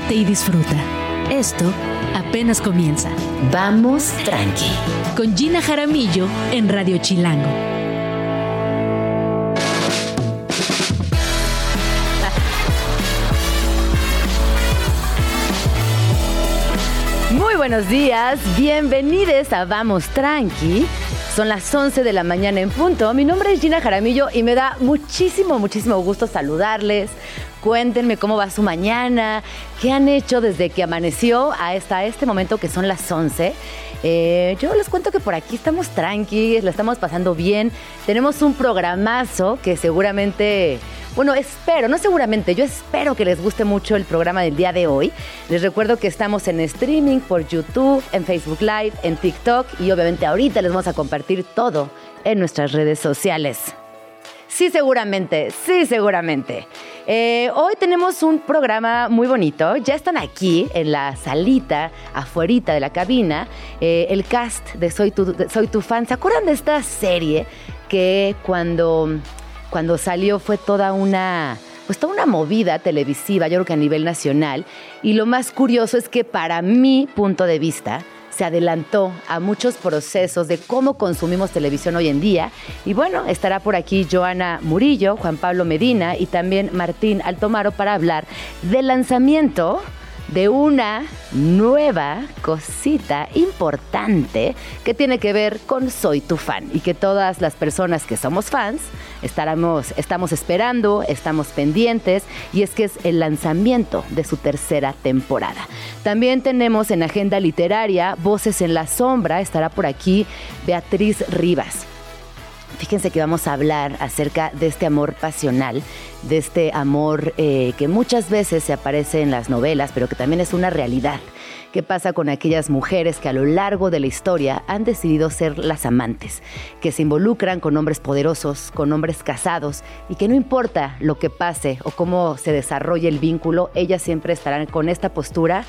relájate y disfruta. Esto apenas comienza. Vamos tranqui. Con Gina Jaramillo en Radio Chilango. Muy buenos días, bienvenidos a Vamos Tranqui. Son las 11 de la mañana en punto. Mi nombre es Gina Jaramillo y me da muchísimo, muchísimo gusto saludarles. Cuéntenme cómo va su mañana, qué han hecho desde que amaneció hasta este momento que son las 11. Eh, yo les cuento que por aquí estamos tranquilos, la estamos pasando bien. Tenemos un programazo que seguramente, bueno, espero, no seguramente, yo espero que les guste mucho el programa del día de hoy. Les recuerdo que estamos en streaming por YouTube, en Facebook Live, en TikTok y obviamente ahorita les vamos a compartir todo en nuestras redes sociales. Sí, seguramente, sí, seguramente. Eh, hoy tenemos un programa muy bonito. Ya están aquí en la salita, afuerita de la cabina, eh, el cast de Soy tu, Soy tu fan. ¿Se acuerdan de esta serie que cuando, cuando salió fue toda una pues toda una movida televisiva, yo creo que a nivel nacional. Y lo más curioso es que para mi punto de vista, se adelantó a muchos procesos de cómo consumimos televisión hoy en día. Y bueno, estará por aquí Joana Murillo, Juan Pablo Medina y también Martín Altomaro para hablar del lanzamiento de una nueva cosita importante que tiene que ver con Soy tu fan y que todas las personas que somos fans estaremos, estamos esperando, estamos pendientes y es que es el lanzamiento de su tercera temporada. También tenemos en agenda literaria Voces en la Sombra, estará por aquí Beatriz Rivas. Fíjense que vamos a hablar acerca de este amor pasional, de este amor eh, que muchas veces se aparece en las novelas, pero que también es una realidad. ¿Qué pasa con aquellas mujeres que a lo largo de la historia han decidido ser las amantes, que se involucran con hombres poderosos, con hombres casados y que no importa lo que pase o cómo se desarrolle el vínculo, ellas siempre estarán con esta postura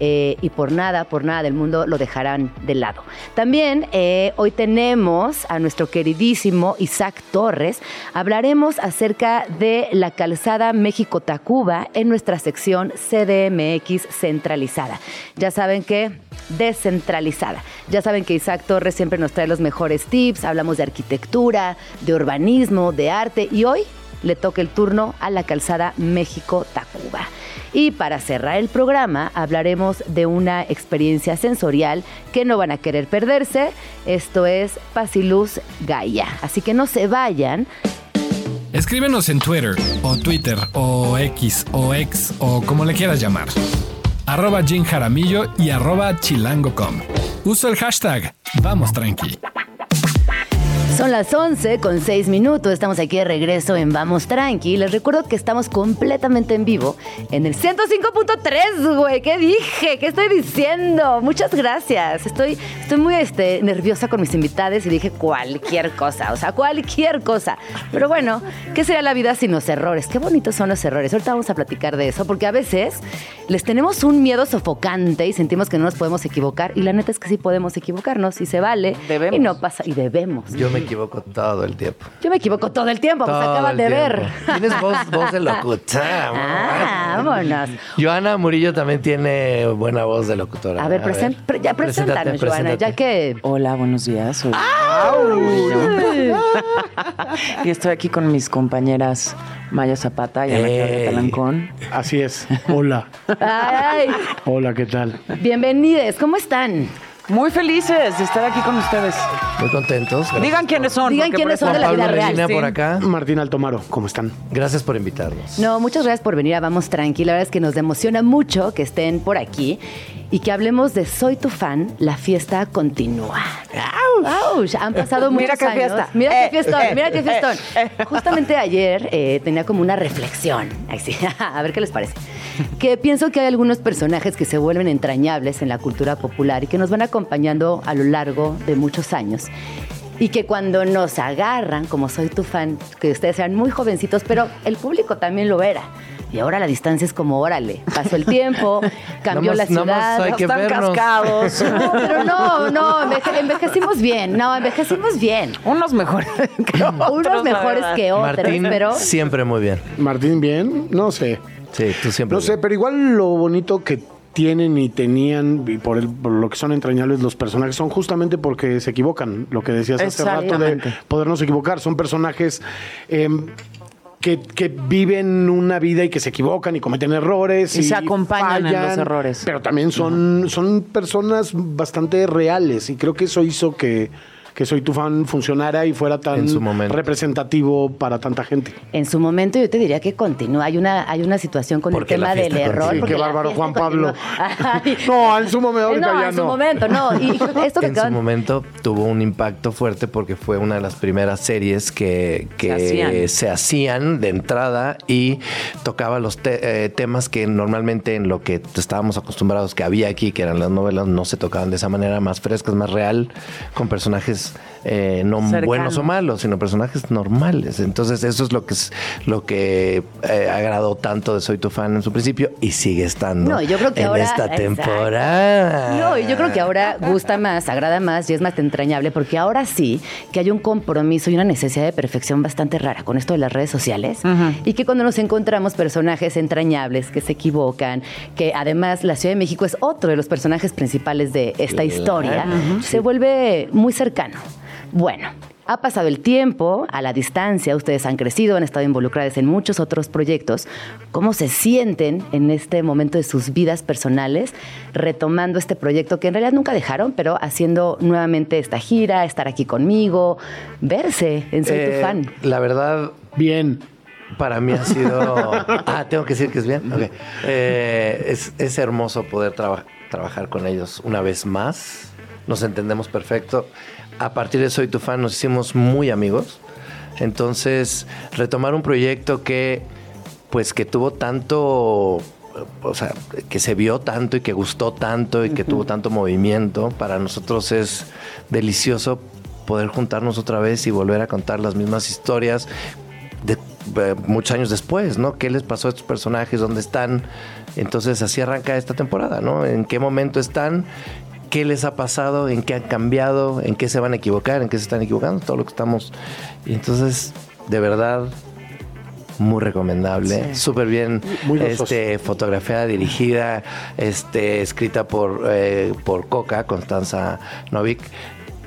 eh, y por nada, por nada del mundo lo dejarán de lado. También eh, hoy tenemos a nuestro queridísimo Isaac Torres. Hablaremos acerca de la calzada México-Tacuba en nuestra sección CDMX centralizada. Ya saben que descentralizada. Ya saben que Isaac Torres siempre nos trae los mejores tips, hablamos de arquitectura, de urbanismo, de arte y hoy le toca el turno a la calzada México-Tacuba. Y para cerrar el programa hablaremos de una experiencia sensorial que no van a querer perderse. Esto es Pasiluz Gaia. Así que no se vayan. Escríbenos en Twitter o Twitter o X o X o como le quieras llamar. Arroba Jim Jaramillo y arroba chilango.com. Uso el hashtag Vamos Tranqui. Son las 11 con 6 minutos. Estamos aquí de regreso en Vamos Tranqui. Les recuerdo que estamos completamente en vivo en el 105.3, güey. ¿Qué dije? ¿Qué estoy diciendo? Muchas gracias. Estoy, estoy muy este, nerviosa con mis invitados y dije cualquier cosa. O sea, cualquier cosa. Pero bueno, ¿qué sería la vida sin los errores? Qué bonitos son los errores. Ahorita vamos a platicar de eso porque a veces les tenemos un miedo sofocante y sentimos que no nos podemos equivocar. Y la neta es que sí podemos equivocarnos y se vale. Debemos. Y no pasa. Y debemos. Yo me equivoco todo el tiempo. Yo me equivoco todo el tiempo, pues Todo acaban el de tiempo. ver. Tienes voz, voz de locutora. Ah, vámonos. Joana Murillo también tiene buena voz de locutora. A ver, present- pre- ya Preséntate, preséntanos, Joana, ya que... Hola, buenos días. Soy y estoy aquí con mis compañeras Maya Zapata y Ana. Talancón. Así es. Hola. Ay, Hola, ¿qué tal? bienvenidos, ¿cómo están? Muy felices de estar aquí con ustedes. Muy contentos. Gracias. Digan quiénes son. Digan quiénes son de la vida Pablo real. Medina Sí. por acá. Martín Altomaro, ¿cómo están? Gracias por invitarnos. No, muchas gracias por venir a Vamos Tranqui. La verdad es que nos emociona mucho que estén por aquí y que hablemos de Soy tu fan, la fiesta continúa. ¡Auch! Han pasado muchos Mira qué años. fiesta. Mira qué Eh, fiestón, eh, mira qué eh, fiestón. eh. Justamente ayer eh, tenía como una reflexión. A ver qué les parece. Que pienso que hay algunos personajes que se vuelven entrañables en la cultura popular y que nos van acompañando a lo largo de muchos años. Y que cuando nos agarran, como soy tu fan, que ustedes sean muy jovencitos, pero el público también lo era. Y ahora la distancia es como, órale, pasó el tiempo, cambió la ciudad. hay que están vernos. cascados. No, pero no, no, enveje- envejecimos bien. No, envejecimos bien. Unos mejores que otros. La mejores verdad. que otros, Martín, pero siempre muy bien. Martín, bien, no sé. Sí, tú siempre. No sé, pero igual lo bonito que tienen y tenían, y por, el- por lo que son entrañables los personajes, son justamente porque se equivocan. Lo que decías hace rato de Exactamente. podernos equivocar. Son personajes em, que, que viven una vida y que se equivocan y cometen errores. Y se acompañan en los errores. Pero también son, son personas bastante reales y creo que eso hizo que, que Soy tu fan funcionara y fuera tan En su momento. representativo para tanta gente. en su momento yo te diría que continúa. Hay una, hay una situación con Porque el tema del error. Sí, porque qué bárbaro, Juan Pablo. No, en su momento, no, ya en su no. momento, no. Y esto que en su momento tuvo un impacto fuerte porque fue una de las primeras series que, que Se hacían. se hacían de entrada y tocaba los te- eh, temas que normalmente en lo que estábamos acostumbrados que había aquí, que eran las novelas, no se tocaban de esa manera más frescas, más real, con personajes eh, no buenos o malos, sino personajes normales. Entonces eso es lo que es lo que eh, agradó tanto de Soy tu fan en su principio y sigue estando No, yo creo que en ahora- esta exacto. temporada. No, y yo creo que ahora gusta más, agrada más y es más entrañable porque ahora sí que hay un compromiso y una necesidad de perfección bastante rara con esto de las redes sociales y que cuando nos encontramos personajes entrañables que se equivocan, que además la Ciudad de México es otro de los personajes principales de esta historia, se vuelve muy cercano. Bueno. Ha pasado el tiempo, a la distancia, ustedes han crecido, han estado involucrados en muchos otros proyectos. ¿Cómo se sienten en este momento de sus vidas personales retomando este proyecto que en realidad nunca dejaron, pero haciendo nuevamente esta gira, estar aquí conmigo, verse en Soy Eh, tu fan? La verdad, Bien. para mí ha sido. ah, tengo que decir que es bien. Eh, es, es hermoso poder traba- trabajar con ellos una vez más. Nos entendemos perfecto. A partir de Soy tu fan nos hicimos muy amigos. Entonces, retomar un proyecto que, pues, que tuvo tanto. O sea, que se vio tanto y que gustó tanto y que tuvo tanto movimiento, para nosotros es delicioso poder juntarnos otra vez y volver a contar las mismas historias de, eh, muchos años después, ¿no? ¿Qué les pasó a estos personajes? ¿Dónde están? Entonces así arranca esta temporada, ¿no? ¿En qué momento están? ¿Qué les ha pasado? ¿En qué han cambiado? ¿En qué se van a equivocar? ¿En qué se están equivocando? Todo lo que estamos... Y entonces, de verdad, muy recomendable, súper bien, Muy este, fotografiada, dirigida, este, escrita por, eh, por Coca, Constanza Novik,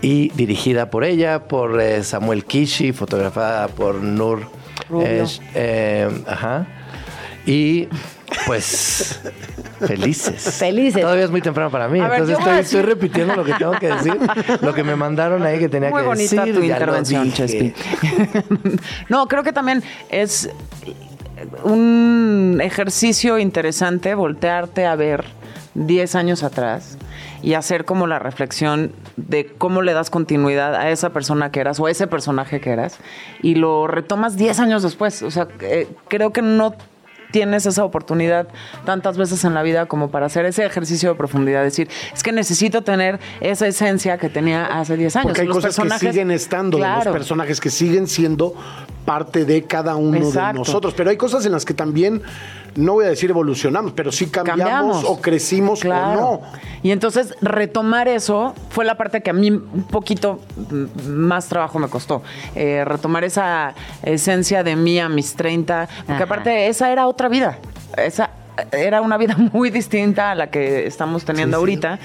y dirigida por ella, por eh, Samuel Kishi, fotografiada por Nur. eh, ajá. Y pues felices. Felices. Todavía es muy temprano para mí, A entonces estoy, repitiendo lo que tengo que decir, lo que me mandaron ahí que tenía Muy que bonita decir. tu ya intervención. Chespi. no, creo que también es un ejercicio interesante voltearte a ver 10 años atrás y hacer como la reflexión de cómo le das continuidad a esa persona que eras o a ese personaje que eras y lo retomas 10 años después. O sea, eh, creo que no tienes esa oportunidad tantas veces en la vida como para hacer ese ejercicio de profundidad, decir, es que necesito tener esa esencia que tenía hace 10 años. Porque hay Los cosas que siguen estando, Claro. los personajes que siguen siendo parte de cada uno Exacto. de nosotros. Pero hay cosas en las que también, no voy a decir evolucionamos, pero sí cambiamos, o crecimos Claro. o no. Y entonces retomar eso fue la parte que a mí un poquito más trabajo me costó. Eh, retomar esa esencia de mí a mis 30, porque Ajá. aparte esa era otra vida. Esa era una vida muy distinta a la que estamos teniendo ahorita.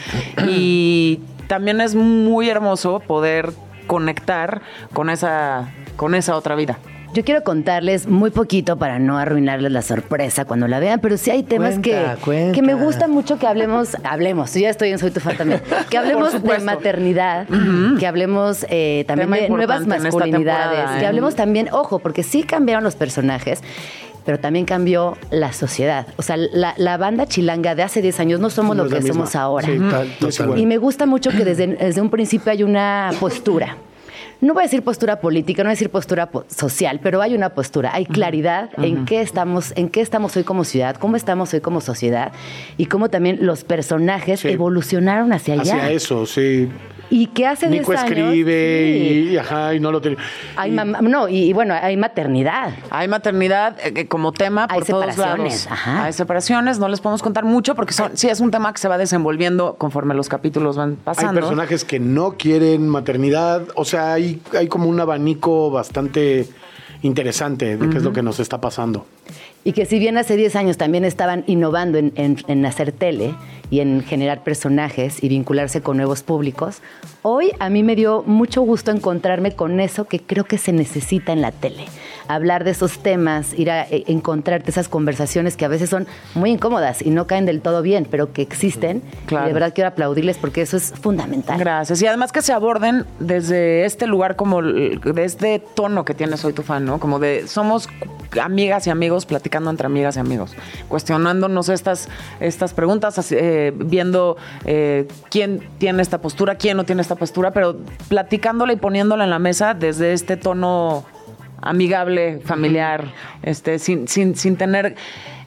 Y también es muy hermoso poder conectar con esa, con esa otra vida. Yo quiero contarles muy poquito para no arruinarles la sorpresa cuando la vean, pero sí hay temas Cuenta, que, cuenta. que me gusta mucho que hablemos, hablemos, yo ya estoy en Soy tu fan también, que hablemos de maternidad, que hablemos eh, también Tema de nuevas masculinidades, que ¿eh? hablemos también, ojo, porque sí cambiaron los personajes, pero también cambió la sociedad. O sea, la, la banda chilanga de hace 10 años no somos No lo que somos ahora. Sí, tal-. Y me gusta mucho que desde, desde un principio hay una postura. No voy a decir postura política, no voy a decir postura po- social, pero hay una postura, hay claridad en qué estamos, en qué estamos hoy como ciudad, cómo estamos hoy como sociedad y cómo también los personajes Sí. evolucionaron hacia allá. Hacia eso, sí. Y que hace Nico 10 años... escribe sí, y, ajá, y no lo tiene. hay mam- no, y, y bueno, hay maternidad. Hay maternidad eh, que como tema Hay por todos separaciones, lados. ajá. Hay separaciones, no les podemos contar mucho porque son, sí es un tema que se va desenvolviendo conforme los capítulos van Hay pasando. personajes que no quieren maternidad. O sea, hay, hay como un abanico bastante interesante de qué es lo que nos está pasando. Y que si bien hace 10 años también estaban innovando en, en- en hacer tele y en generar personajes y vincularse con nuevos públicos, hoy a mí me dio mucho gusto encontrarme con eso que creo que se necesita en la tele. Hablar de esos temas, ir a eh, encontrarte esas conversaciones que a veces son muy incómodas y no caen del todo bien, pero que existen. Claro. Y de verdad quiero aplaudirles porque eso es fundamental. Gracias. Y además que se aborden desde este lugar como de este tono que tiene Soy tu fan, ¿no? Como de somos amigas y amigos platicando entre amigas y amigos, cuestionándonos estas, estas preguntas, eh, viendo eh, quién tiene esta postura, quién no tiene esta postura, pero platicándola y poniéndola en la mesa desde este tono amigable, familiar, este, sin, sin, sin tener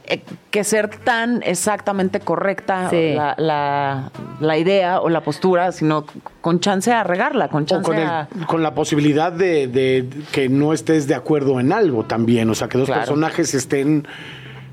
eh, que ser tan exactamente correcta Sí. la, la- la idea o la postura, sino con chance a regarla, con O chance con, el- a... con la posibilidad de, de que no estés de acuerdo en algo también. O sea, que dos Claro. personajes estén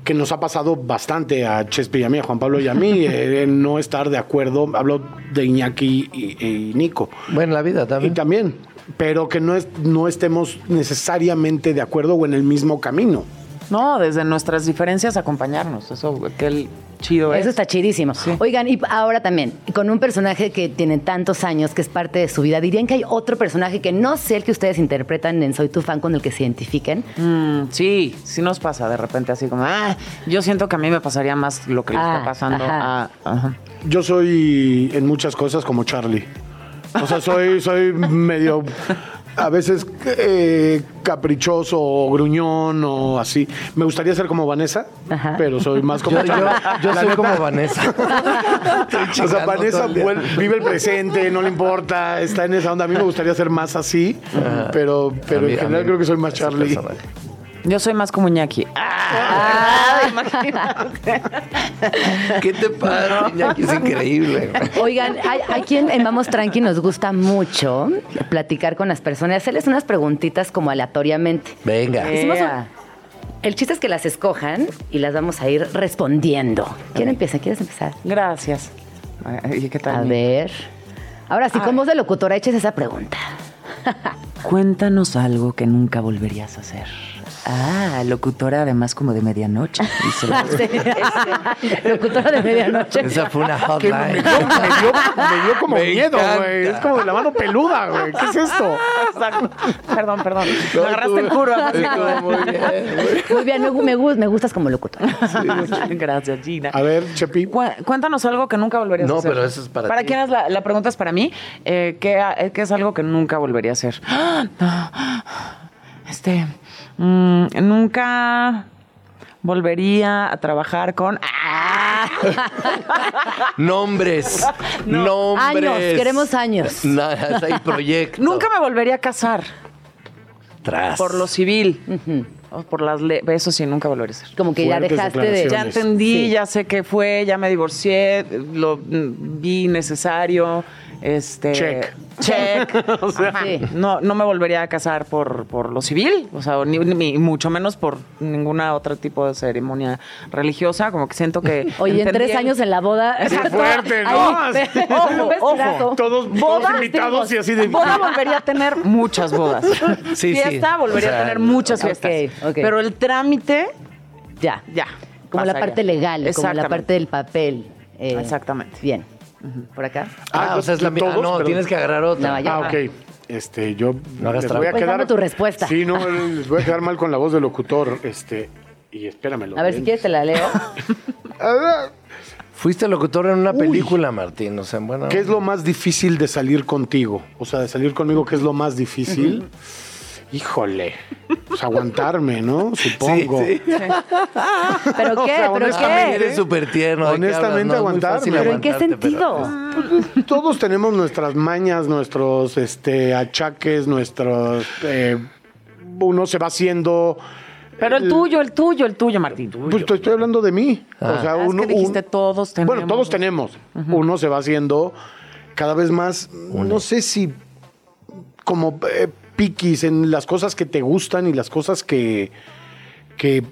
que nos ha pasado bastante a Chespe y a mí, a Juan Pablo y a mí, eh, no estar de acuerdo. Hablo de Iñaki y, y Nico. Bueno, la vida Y también. Pero que no, es, no estemos necesariamente de acuerdo o en el mismo camino. No, desde nuestras diferencias acompañarnos, eso, qué el chido es. Eso está chidísimo. Oigan, y ahora también, con un personaje que tiene tantos años, que es parte de su vida, ¿dirían que hay otro personaje que no sé el que ustedes interpretan en Soy tu fan con el que se identifiquen? Mm, sí, sí nos pasa de repente así como, ah, yo siento que a mí me pasaría más lo que le Ah, está pasando ajá. a... ajá. Yo soy en muchas cosas como Charlie. O sea, soy, soy medio a veces eh, caprichoso o gruñón o así. Me gustaría ser como Vanessa, Ajá. pero soy más como Yo, yo, Charlie. yo La soy neta, como Vanessa. O sea, Vanessa el vive el presente, no le importa, está en esa onda. A mí me gustaría ser más así, pero, pero mí- en general mí creo que soy más Charlie. Yo soy más como Iñaki. Ah, imagínate. ¿Qué te pasa? Iñaki es increíble. Oigan, hay, hay quien en Vamos Tranqui nos gusta mucho platicar con las personas, hacerles unas preguntitas como aleatoriamente. Venga. Hicimos un-. El chiste es que las escojan y las vamos a ir respondiendo. ¿Quién empieza? ¿Quieres empezar? Gracias. Ay, ¿Qué tal? A ver. Ahora sí, con voz de locutora, eches esa pregunta. Cuéntanos algo que nunca volverías a hacer. Ah, locutora además como de medianoche. dice la- Locutora de medianoche. Esa fue una me, hotline. dio, me dio- me dio como Me miedo, güey. Es como de la mano peluda, güey. ¿Qué es esto? Exacto. Perdón, perdón. Me agarraste en curva. Muy bien. Muy bien, me, me, gu- me gustas como locutora. Gracias, Gina. A ver, Chepi. Cu- Cuéntanos algo que nunca volverías No, a hacer. pero eso es para ¿Para ti. quién es la, la pregunta? Es para mí. Eh, ¿qué, qué es algo que nunca volvería a hacer? ¡Ah! Este. Mm, nunca volvería a trabajar con. ¡Ah! Nombres. Nombres. Años, queremos años. Nada, hay proyectos. Nunca me volvería a casar Tras. por lo civil. O por las leyes. Eso sí, nunca volvería a hacer. Como que ya dejaste de... Ya entendí, Sí. ya sé qué fue, ya me divorcié, lo vi necesario. Este, Check. Check. Ajá. Sí. No, no me volvería a casar por, por lo civil, o sea, ni, ni mucho menos por ninguna otro tipo de ceremonia religiosa. Como que siento que. Oye, en tres años en la boda... Qué fuerte, ¿no? Ahí, Ojo, ojo. Todos, todos Bodas, invitados y así de. Boda volvería a tener muchas bodas. Sí, sí. Fiesta volvería O sea, a tener muchas ok, fiestas. ok. Pero el trámite, Ya. ya. Como la parte legal, como la parte del papel. eh, Exactamente. Bien. ¿Por acá? Ah, o sea, es la misma. ¿Todos? no, Perdón. tienes que agarrar otra. No, ya. Ah, ok. Este, yo No hagas les voy a trampa. Pues quedar dame tu respuesta. Sí, no, les voy a quedar mal con la voz del locutor. Este, y espéramelo. A ver, si quieres te la leo. Fuiste locutor en una película, Martín. O sea, bueno. ¿Qué es lo más difícil de salir contigo? O sea, de salir conmigo, ¿qué es lo más difícil? Híjole, pues aguantarme, ¿no? Sí, Supongo. sí. ¿Pero O qué? sea, ¿Pero Honestamente, qué? eres súper tierno. Honestamente, No, es aguantarme. ¿Pero en qué pero- sentido? Todos tenemos nuestras mañas, nuestros este, achaques, nuestros... eh, uno se va haciendo... Pero el tuyo, el tuyo, el tuyo, Martín. Pues te estoy hablando de mí. O sea, Ah, es uno, que dijiste un- todos tenemos. Bueno, todos tenemos. Uno se va haciendo cada vez más, no sé si como eh, piquis en las cosas que te gustan y las cosas que, que,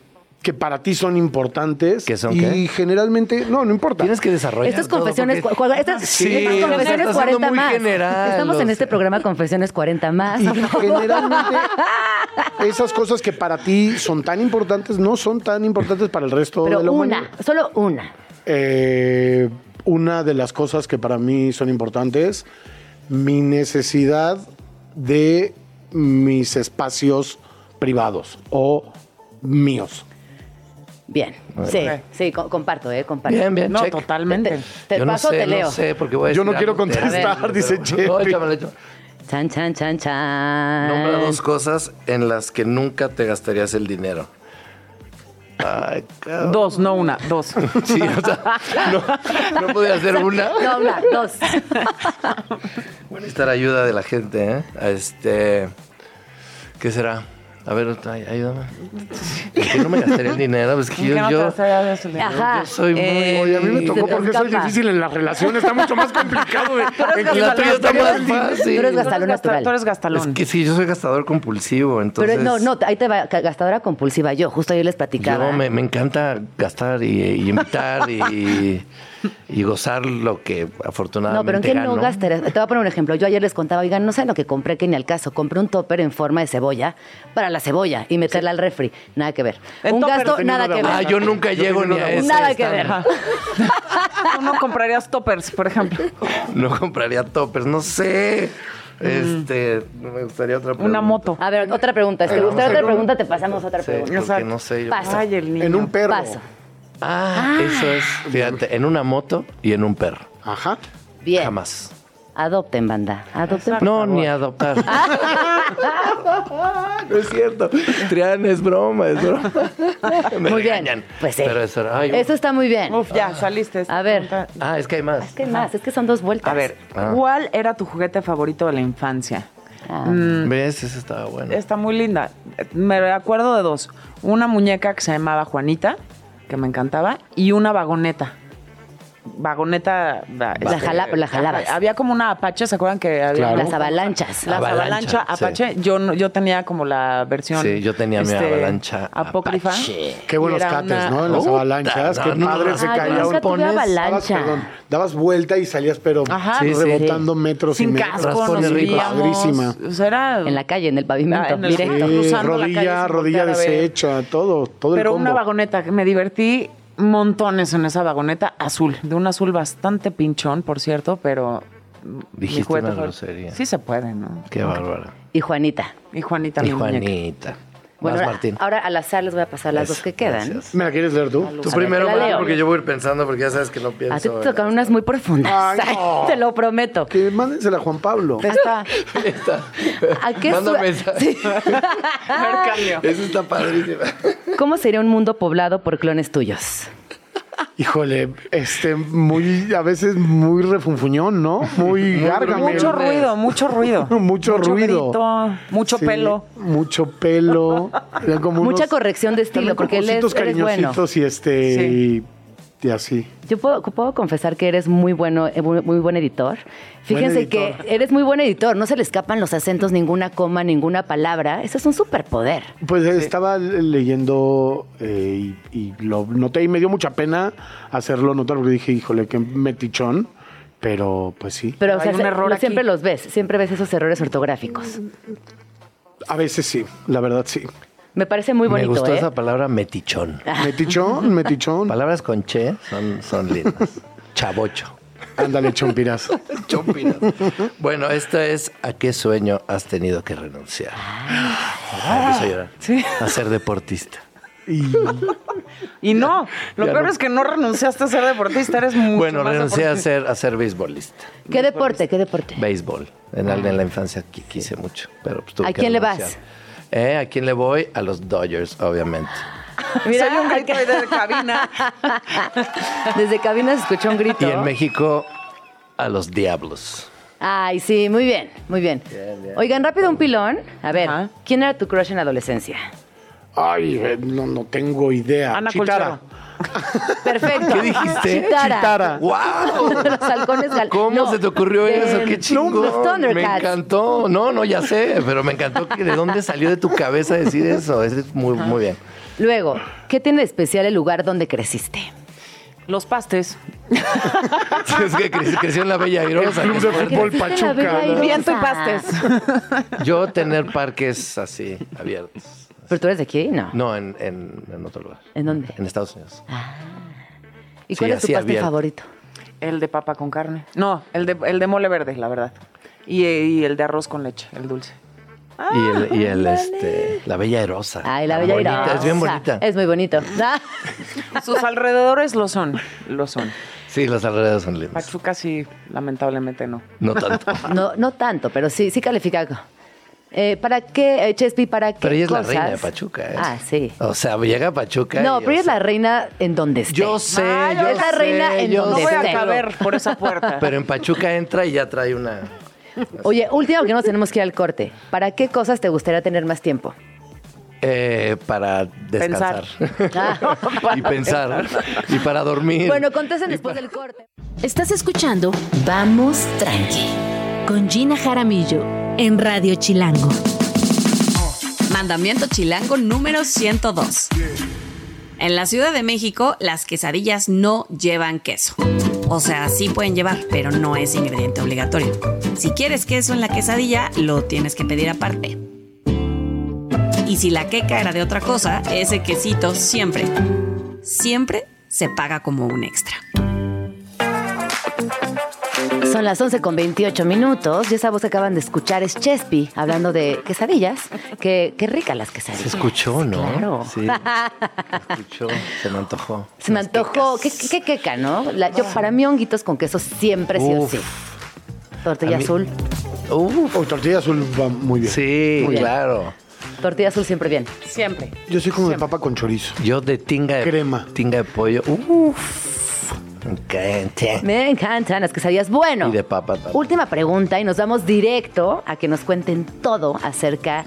que para ti son importantes. ¿Qué son y qué? generalmente, no, no importa. Tienes que desarrollar. Estas todo, confesiones, porque- cu- cu- estas, Sí, estas está confesiones siendo 40 muy más. general, Estamos en este programa Confesiones 40 más. Y generalmente esas cosas que para ti son tan importantes no son tan importantes para el resto de la Pero humanidad. una, solo una. Eh, una de las cosas que para mí son importantes, mi necesidad de mis espacios privados o míos. Bien, sí, sí, co- comparto, ¿eh? Comparto. Bien, bien, No, check. totalmente. Te Yo no paso, sé, te leo. No sé, porque voy a Yo no quiero algo contestar, dice No, échamelo, échamelo. Chan, chan, chan, chan. Nombra dos cosas en las que nunca te gastarías el dinero. Ay, cabrón. Dos, no una, dos. Sí, o sea, no, no podía hacer una. No, una, dos. Voy a necesitar ayuda de la gente, ¿eh? Este. ¿Qué será? A ver, ay, ayúdame. ¿En qué no me gastaría el dinero? Pues que ¿En yo, qué no te yo, gastarías el dinero? Ajá. yo soy muy. Eh, Oye, a mí me tocó porque soy difícil en las relaciones, está mucho más complicado. De, en La tuya está más fácil. Tú eres Tú eres gastalón gasta- natural. Tú eres Es gastalón. que sí, yo soy gastador compulsivo, entonces. Pero no, no, ahí te va, gastadora compulsiva yo, justo ayer les platicaba. Yo me, me encanta gastar y, y invitar y, y gozar lo que afortunadamente No, pero ¿en qué gano. no gastarías? Te voy a poner un ejemplo. Yo ayer les contaba, oigan, no sé lo que compré, que ni al caso. Compré un topper en forma de cebolla para la cebolla y meterla al refri. Nada que ver. Un gasto, nada que ver. Ah, yo nunca Yo llego ni a una ese Nada que ver. Tú no comprarías toppers, por ejemplo. No compraría toppers, no sé. Este, no me gustaría otra pregunta. Una moto. A ver, otra pregunta. Si te Vamos gusta a otra pregunta, te pasamos otra Sí, pregunta. Exacto. no sé. yo- Paso. Ay, el niño. En un perro. Paso. Ah, eso es. Fíjate, en una moto y en un perro. Ajá. Bien. Jamás. Adopten, banda. Adopten. por No, favor. ni adoptar. no es cierto. Trián, es broma, es broma. Me Muy bien. Pues sí. Pero eso, ay, Eso está muy bien. Uf, ya, saliste. A ver. Pregunta. Ah, es que hay más. Es que más, es que son dos vueltas. A ver, Ah. ¿cuál era tu juguete favorito de la infancia? Ah. ¿Ves? Eso estaba bueno. Está muy linda. Me acuerdo de dos. Una muñeca que se llamaba Juanita, que me encantaba, y una vagoneta. Vagoneta. La, jala- la jalabas. Había como una Apache, ¿se acuerdan que había? Claro. Las avalanchas. Las Avalancha, avalancha, sí. Apache. Yo, no- yo tenía como la versión. este, Sí, yo tenía mi avalancha Apócrifa. Apache. Qué buenos cates, una- ¿no? En las avalanchas. no, Qué no, padre no. se yo caía. nunca tuve Dabas- avalancha. perdón, dabas vuelta y salías, pero Ajá. Sí, sí. rebotando metros Sin y metros. casco, Raspones nos ricos. subíamos. Padrísima. O sea, era... En la calle, en el pavimento, Ah, en el- directo. Sí, cruzando la calle rodilla, sin rodilla deshecha, todo, todo Pero el combo. una vagoneta, que me divertí montones en esa vagoneta azul, de un azul bastante pinchón, por cierto, pero... Dijiste una grosería. Sí se puede, ¿no? Qué bárbaro. Y Juanita. Y Juanita, Y mi muñeca. Bueno, ahora, Martín. ahora al azar les voy a pasar las Eso, dos que quedan. gracias. ¿Me la quieres leer tú? Tú ver, primero, leo. porque yo voy a ir pensando, porque ya sabes que no pienso. A ti te tocaron unas muy profundas. Ay, no. Te lo prometo. Que mándensela a Juan Pablo. Está. Esta. ¿A qué Mándame esa. Sí. Esa está padrísima. ¿Cómo sería un mundo poblado por clones tuyos? Híjole, este, muy, a veces muy refunfuñón, ¿no? Muy gárgame. Mucho ruido, mucho ruido. Mucho ruido. grito, mucho Sí, pelo. Mucho pelo. Como Mucha unos- corrección de estilo, porque él es, bueno. y este, Sí. y, y así. Yo puedo, puedo confesar que eres muy bueno, eh, muy, muy buen editor. Fíjense editor. que eres muy buen editor. No se le escapan los acentos, ninguna coma, ninguna palabra. Eso es un superpoder. Pues estaba leyendo eh, y, y lo noté y me dio mucha pena hacerlo notar porque dije, híjole, qué metichón. Pero pues sí, Pero o Hay sea, un se- error lo- aquí. siempre los ves, siempre ves esos errores ortográficos. a veces sí, la verdad sí. Me parece muy bonito, Me gustó ¿eh? esa palabra metichón. Metichón, metichón. Palabras con che son, son lindas. Chavocho. Ándale, chompiras. Chompinas. Bueno, esto es ¿A qué sueño has tenido que renunciar? Ay, empiezo a llorar. Sí. A ser deportista. Y Y no, lo Ya peor no. es que no renunciaste a ser deportista, eres mucho Bueno, más renuncié a ser, a ser beisbolista. ¿Qué deporte? ¿Qué deporte? Béisbol. En la, en la infancia qui- quise mucho, pero pues tuve ¿A que quién le vas? Eh, ¿A quién le voy? A los Dodgers, obviamente. Mira, Soy un grito ahí de cabina. Desde cabina se escuchó un grito. Y en México, a los Diablos. Ay, sí, muy bien, muy bien. Oigan, rápido un pilón. A ver, Ajá. ¿quién era tu crush en la adolescencia? Ay, eh, no, no tengo idea. Ana Chitara. Perfecto. ¿Qué dijiste? Chitara. Chitara. ¡Wow! los halcones gal- ¿Cómo No, se te ocurrió de- eso? ¡Qué chingón! Los Me encantó. No, no, ya sé, pero me encantó que de dónde salió de tu cabeza decir eso. Es muy, muy bien. Luego, ¿qué tiene de especial el lugar donde creciste? Los pastes. Es que cre- creció en la Bella Airosa. Club qué de fútbol Pachuca. Viento y pastes. Yo tener parques así, abiertos. ¿Pero tú eres de aquí? No. No, en, en, en otro lugar. ¿En dónde? En Estados Unidos. ¿Y Sí, cuál es tu pastel abierto. favorito? El de papa con carne. No, el de, el de mole verde, la verdad. Y, y el de arroz con leche, el dulce. y el, y el este, la Bella Airosa. Ay, la Bella bonita, Airosa. Es bien bonita. Es muy bonito. Ah, Sus alrededores lo son, lo son. Sí, los alrededores son lindos. Pachuca sí, lamentablemente no. No tanto. No, no tanto, pero sí, sí califica. Eh, ¿Para qué, eh, Chespi, para qué Pero ella es la reina de Pachuca. ¿eh? Ah, sí. O sea, llega a Pachuca. No, y, pero ella es la reina en donde esté. Yo sé, Ay, yo es la sé, reina en yo No voy a caber por esa puerta. Pero en Pachuca entra y ya trae una. Oye, último que nos tenemos que ir al corte. ¿Para qué cosas te gustaría tener más tiempo? eh, para descansar. Ah. y pensar. y para dormir. Bueno, contesten después del corte. Estás escuchando Vamos Tranqui con Gina Jaramillo en Radio Chilango. Mandamiento chilango número 102. En la Ciudad de México, las quesadillas no llevan queso. O sea, sí pueden llevar, pero no es ingrediente obligatorio. Si quieres queso en la quesadilla, lo tienes que pedir aparte. Y si la queca era de otra cosa, ese quesito siempre, siempre se paga como un extra. Son las 11 con 28 minutos y esa voz que acaban de escuchar es Chespi hablando de quesadillas. Qué, qué ricas las quesadillas. Se escuchó, ¿no? Claro. Sí. Se escuchó. Se me antojó. Se me antojó. ¿Qué, qué, qué queca, no? La- yo, para mí, honguitos con queso siempre sí o sí. Tortilla mí- azul. Uf. O tortilla azul va muy bien. Sí, Muy bien. claro. Tortilla azul siempre bien. Siempre. Yo soy como de papa con chorizo. Yo de tinga de Crema. Tinga de pollo. Uf. Me encanta. Me encantan las quesadillas. Bueno. Y de papa también. Última pregunta y nos vamos directo a que nos cuenten todo acerca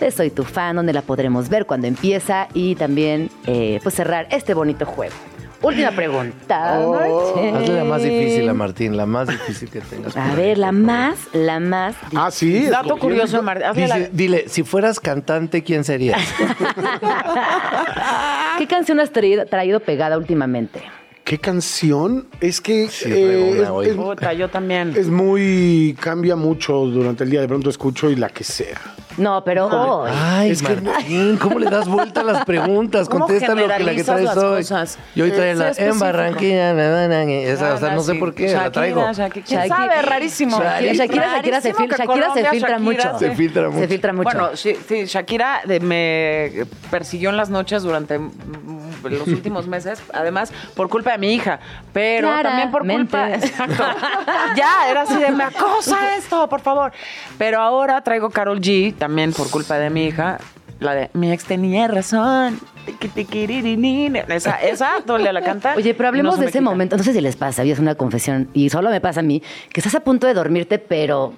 de Soy tu fan, donde la podremos ver cuando empieza y también eh, pues cerrar este bonito juego. Última pregunta. Martín. Hazle la más difícil a Martín, la más difícil que tengas. A ver, ahí, la más, la más. Ah, sí. Dato curioso, Mar- hazle la- Dice- dile, si fueras cantante, ¿quién serías? ¿Qué canción has traído, traído pegada últimamente? ¿Qué canción? Es que Sí, una es- hoy. es, Puta, yo también. es muy... Cambia mucho durante el día. De pronto escucho y la que sea. No, pero hoy. Ay, Es que- Martín, ¿cómo le das vuelta a las preguntas? ¿Cómo Contesta lo que la que traes las hoy. cosas? Y hoy trae Eh, la en. Barranquilla, na, na, na, esa, o sea, no sé por qué, la Shakira, traigo. Shakira. ¿Quién Shakira. sabe? Rarísimo. Shakira, Shakira, Shakira se, Rarísimo fil- Shakira se Colombia, filtra Shakira mucho. Se filtra mucho. Se filtra mucho. Bueno, sí, sí, Shakira de- me persiguió en las noches durante los últimos meses, además por culpa de mi hija, pero también por culpa, exacto. ya era así de me acosa esto, por favor. Pero ahora traigo Carol G también por culpa de mi hija, la de mi ex tenía razón. Esa, esa, doble la canta. Oye, pero hablemos no de me ese quita. momento. No sé si les pasa, es una confesión, y solo me pasa a mí, que estás a punto de dormirte, pero.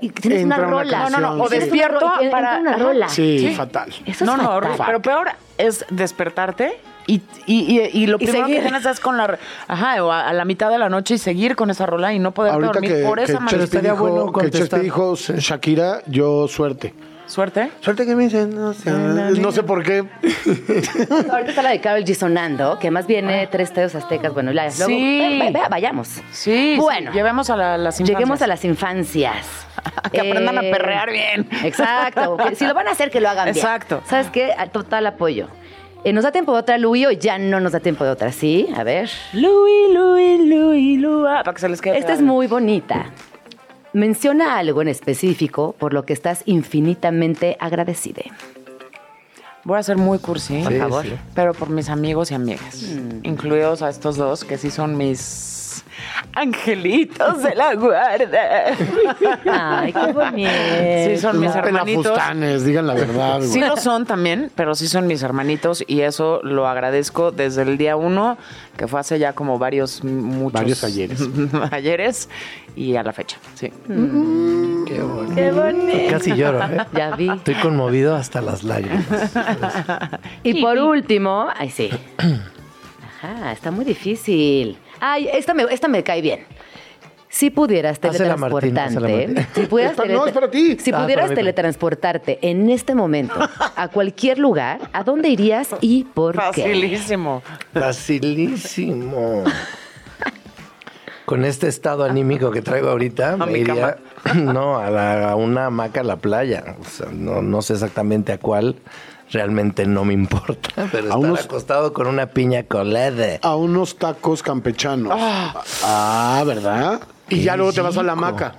y tienes una rola. No, no, no, o una despierto para- una rola. Sí, Sí. fatal. Eso no, es no, fatal. horrible. Pero peor es despertarte y, y, y, y lo Y primero seguir. que tienes es con la... Ajá, o a, a la mitad de la noche y seguir con esa rola y no poder Ahorita dormir que, por que esa manera. Estaría dijo, bueno que Chespi contestar. dijo Shakira, yo suerte. Suerte. Suerte que me dicen, no sé, no sé por qué. Ahorita está la de Carol G sonando, que más viene tres teos aztecas. Bueno, luego, Sí. eh, ve- ve- vayamos. Sí, Bueno. sí, llevemos a la- las infancias. Lleguemos a las infancias. Que aprendan a Eh, perrear bien. Exacto. que si lo van a hacer, que lo hagan bien. Exacto. ¿Sabes qué? Total apoyo. Eh, ¿Nos da tiempo de otra, Louis, o ya no nos da tiempo de otra? Sí, a ver. Louis, Louis, Louis, Louis. Para que se les quede. Esta es muy bonita. Menciona algo en específico por lo que estás infinitamente agradecida. Voy a ser muy cursi. Por favor. sí. Pero por mis amigos y amigas. Incluidos a estos dos, que sí son mis angelitos de la guarda. Ay, qué bonito. Sí, son mis hermanitos. digan la verdad. güey. Sí lo son también, pero sí son mis hermanitos y eso lo agradezco desde el día uno, que fue hace ya como varios, muchos... Varios ayeres. ayeres y a la fecha, sí. Qué bonito. Qué bonito. Casi lloro, ¿eh? Ya vi. Estoy conmovido hasta las lágrimas. Y por último, ay sí. Ajá, está muy difícil. Ay, esta me, esta me cae bien. Si pudieras teletransportarte, Martín. si pudieras, no, es para ti. si Ah, pudieras para mí. teletransportarte en este momento a cualquier lugar, ¿a dónde irías y por qué? Facilísimo. Facilísimo. Con este estado anímico que traigo ahorita, me mi iría no, a, la- a una hamaca a la playa. O sea, no, no sé exactamente a cuál. Realmente no me importa, pero estar unos- acostado con una piña colada. A unos tacos campechanos. Ah, ¿verdad? Y ya luego te vas a la hamaca.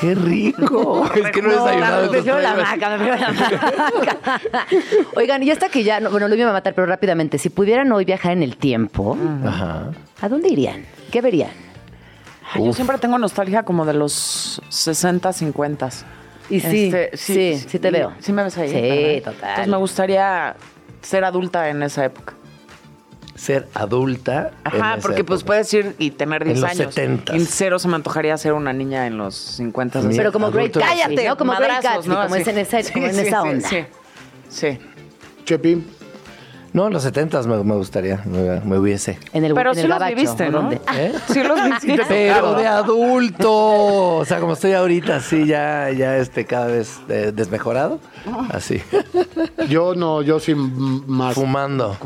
¡Qué rico! es que no he desayunado. me prefiero la entonces maca, me prefiero la maca. Oigan, y esta que ya, no, bueno, lo iba a matar, pero rápidamente, si pudieran hoy viajar en el tiempo, Ajá. ¿a dónde irían? ¿Qué verían? Ay, yo siempre tengo nostalgia como de los 60, 50. Y sí, Este, sí, sí, te veo. Sí me ves ahí. Sí, ¿verdad? total. Entonces me gustaría ser adulta en esa época. Ser adulta. en Ajá, esa porque pues época. puedes ir y tener En 10 los años. 70s. Y cero se me antojaría ser una niña en los 50. Mira, Pero como Great Cállate, ¿no? Como Great ¿no? como es en esa, como en Sí, esa sí, onda. Sí, sí. Chepi. No, en los 70 me, me gustaría, me, me hubiese. En el, Pero en sí el los gabacho, viviste, ¿o ¿no? dónde? ¿Eh? Sí los viviste. Pero de adulto. O sea, como estoy ahorita, así ya, ya este, cada vez eh, desmejorado. Así. Yo no, yo sí más. Fumando.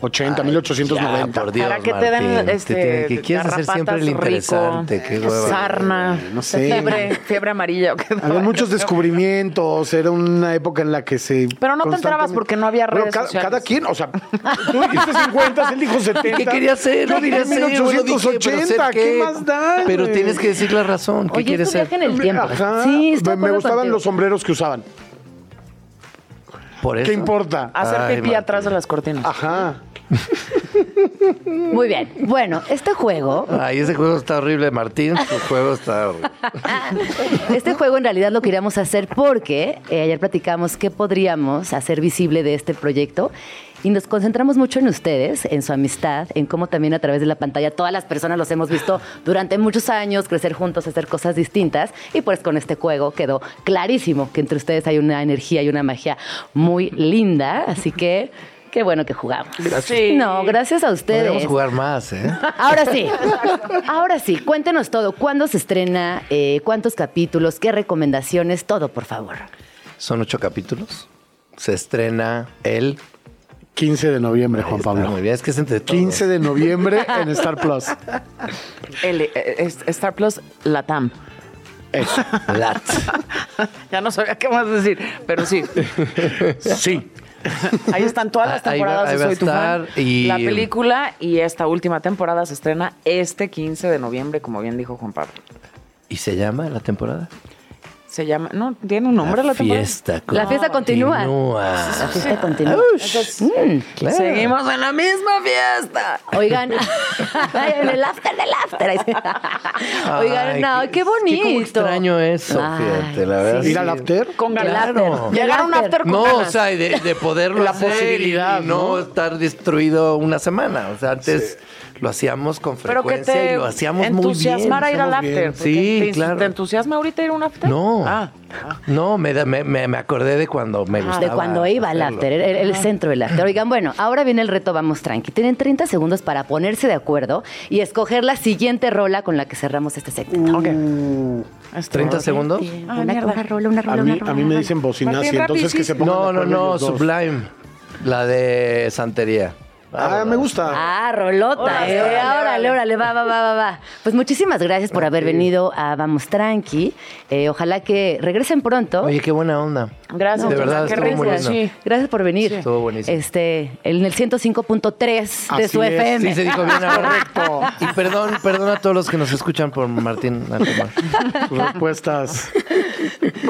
1880, 1890. Ya, por Dios, Para que te den, este, que quieres hacer siempre el interesante. rico, Qué hueva. Sarna, No sé. fiebre, fiebre amarilla. ¿o qué? Había muchos descubrimientos, era una época en la que se... Pero no te enterabas porque no había Bueno, redes cada, sociales. cada quien, o sea, tú dijiste 50, él dijo 70. ¿Qué quería hacer? Yo hacer, bueno, pero 1880, ¿hacer ¿qué? más da? Pero tienes que decir la razón. ¿Qué Oye, quieres viaje en el tiempo. Ajá. Sí, me, me gustaban contigo. los sombreros que usaban. Por eso. ¿Qué importa? Hacer Ay, pipí Martín. atrás de las cortinas. Ajá. Muy bien. Bueno, este juego, Ay, ese juego está horrible, Martín. Tu juego está horrible. este juego en realidad lo queríamos hacer porque eh, ayer platicamos qué podríamos hacer visible de este proyecto y nos concentramos mucho en ustedes, en su amistad, en cómo también a través de la pantalla todas las personas los hemos visto durante muchos años crecer juntos, hacer cosas distintas y pues con este juego quedó clarísimo que entre ustedes hay una energía y una magia muy linda, así que qué bueno que jugamos. Sí. No, gracias a ustedes. Podemos jugar más, ¿eh? Ahora sí, ahora sí, cuéntenos todo. ¿Cuándo se estrena? Eh, ¿Cuántos capítulos? ¿Qué recomendaciones? Todo, por favor. Son ocho capítulos. Se estrena el... 15 de noviembre, Juan está, Pablo. Muy bien, es que es entre todos. 15 de noviembre en Star Plus. El, eh, es- Star Plus Latam. Eso. Lat. Ya no sabía qué más decir, pero sí. Sí. Ahí están todas las Ahí va- temporadas ahí de va a Soy tu fan. estar y- La película y esta última temporada se estrena este 15 de noviembre, como bien dijo Juan Pablo. ¿Y se llama la temporada? Se llama, no, tiene un nombre la, temporada. fiesta. La fiesta continúa. La fiesta continúa. Mm. Claro. Seguimos en la misma fiesta. Oigan, en el after del after. Ahí sí. Oigan, Ay, no, qué, bonito. Qué como extraño eso, Ay, fíjate, la verdad. sí. ¿Ir al after? Con El ganas. after. Claro. El Llegar a un after con No, ganas. o sea, y de, de poderlo La hacer posibilidad, y no, ¿no? estar destruido una semana. O sea, antes lo hacíamos con Pero que frecuencia te y lo hacíamos muy bien. entusiasmara ir al after. Sí, te, claro. ¿Te entusiasma ahorita ir a un after? No. Ah. No, me, me, me- me acordé de cuando me gustaba. De cuando iba al after, el, el centro del after. Oigan, bueno, ahora viene el reto Vamos Tranqui. Tienen 30 segundos para ponerse de acuerdo y escoger la siguiente rola con la que cerramos este segmento. Ok. Uh, ¿30 segundos? Ah, una, una rola, una rola, A mí, una rola. a mí me dicen y entonces que se pongan No, no, no. Sublime. La de Santería. Ah, me gusta. Ah, rolota. Órale, eh. órale, órale, va, va, va, va, va. Pues muchísimas gracias por haber venido a Vamos Tranqui. Eh, ojalá que regresen pronto. Oye, qué buena onda. Gracias. De verdad, Qué estuvo muy sí. Gracias por venir. Estuvo buenísimo. Este, en el 105.3 de Así su es. FM. Sí, se dijo bien ahora. Correcto. Y perdón, perdón a todos los que nos escuchan por Martín Alcomar. Respuestas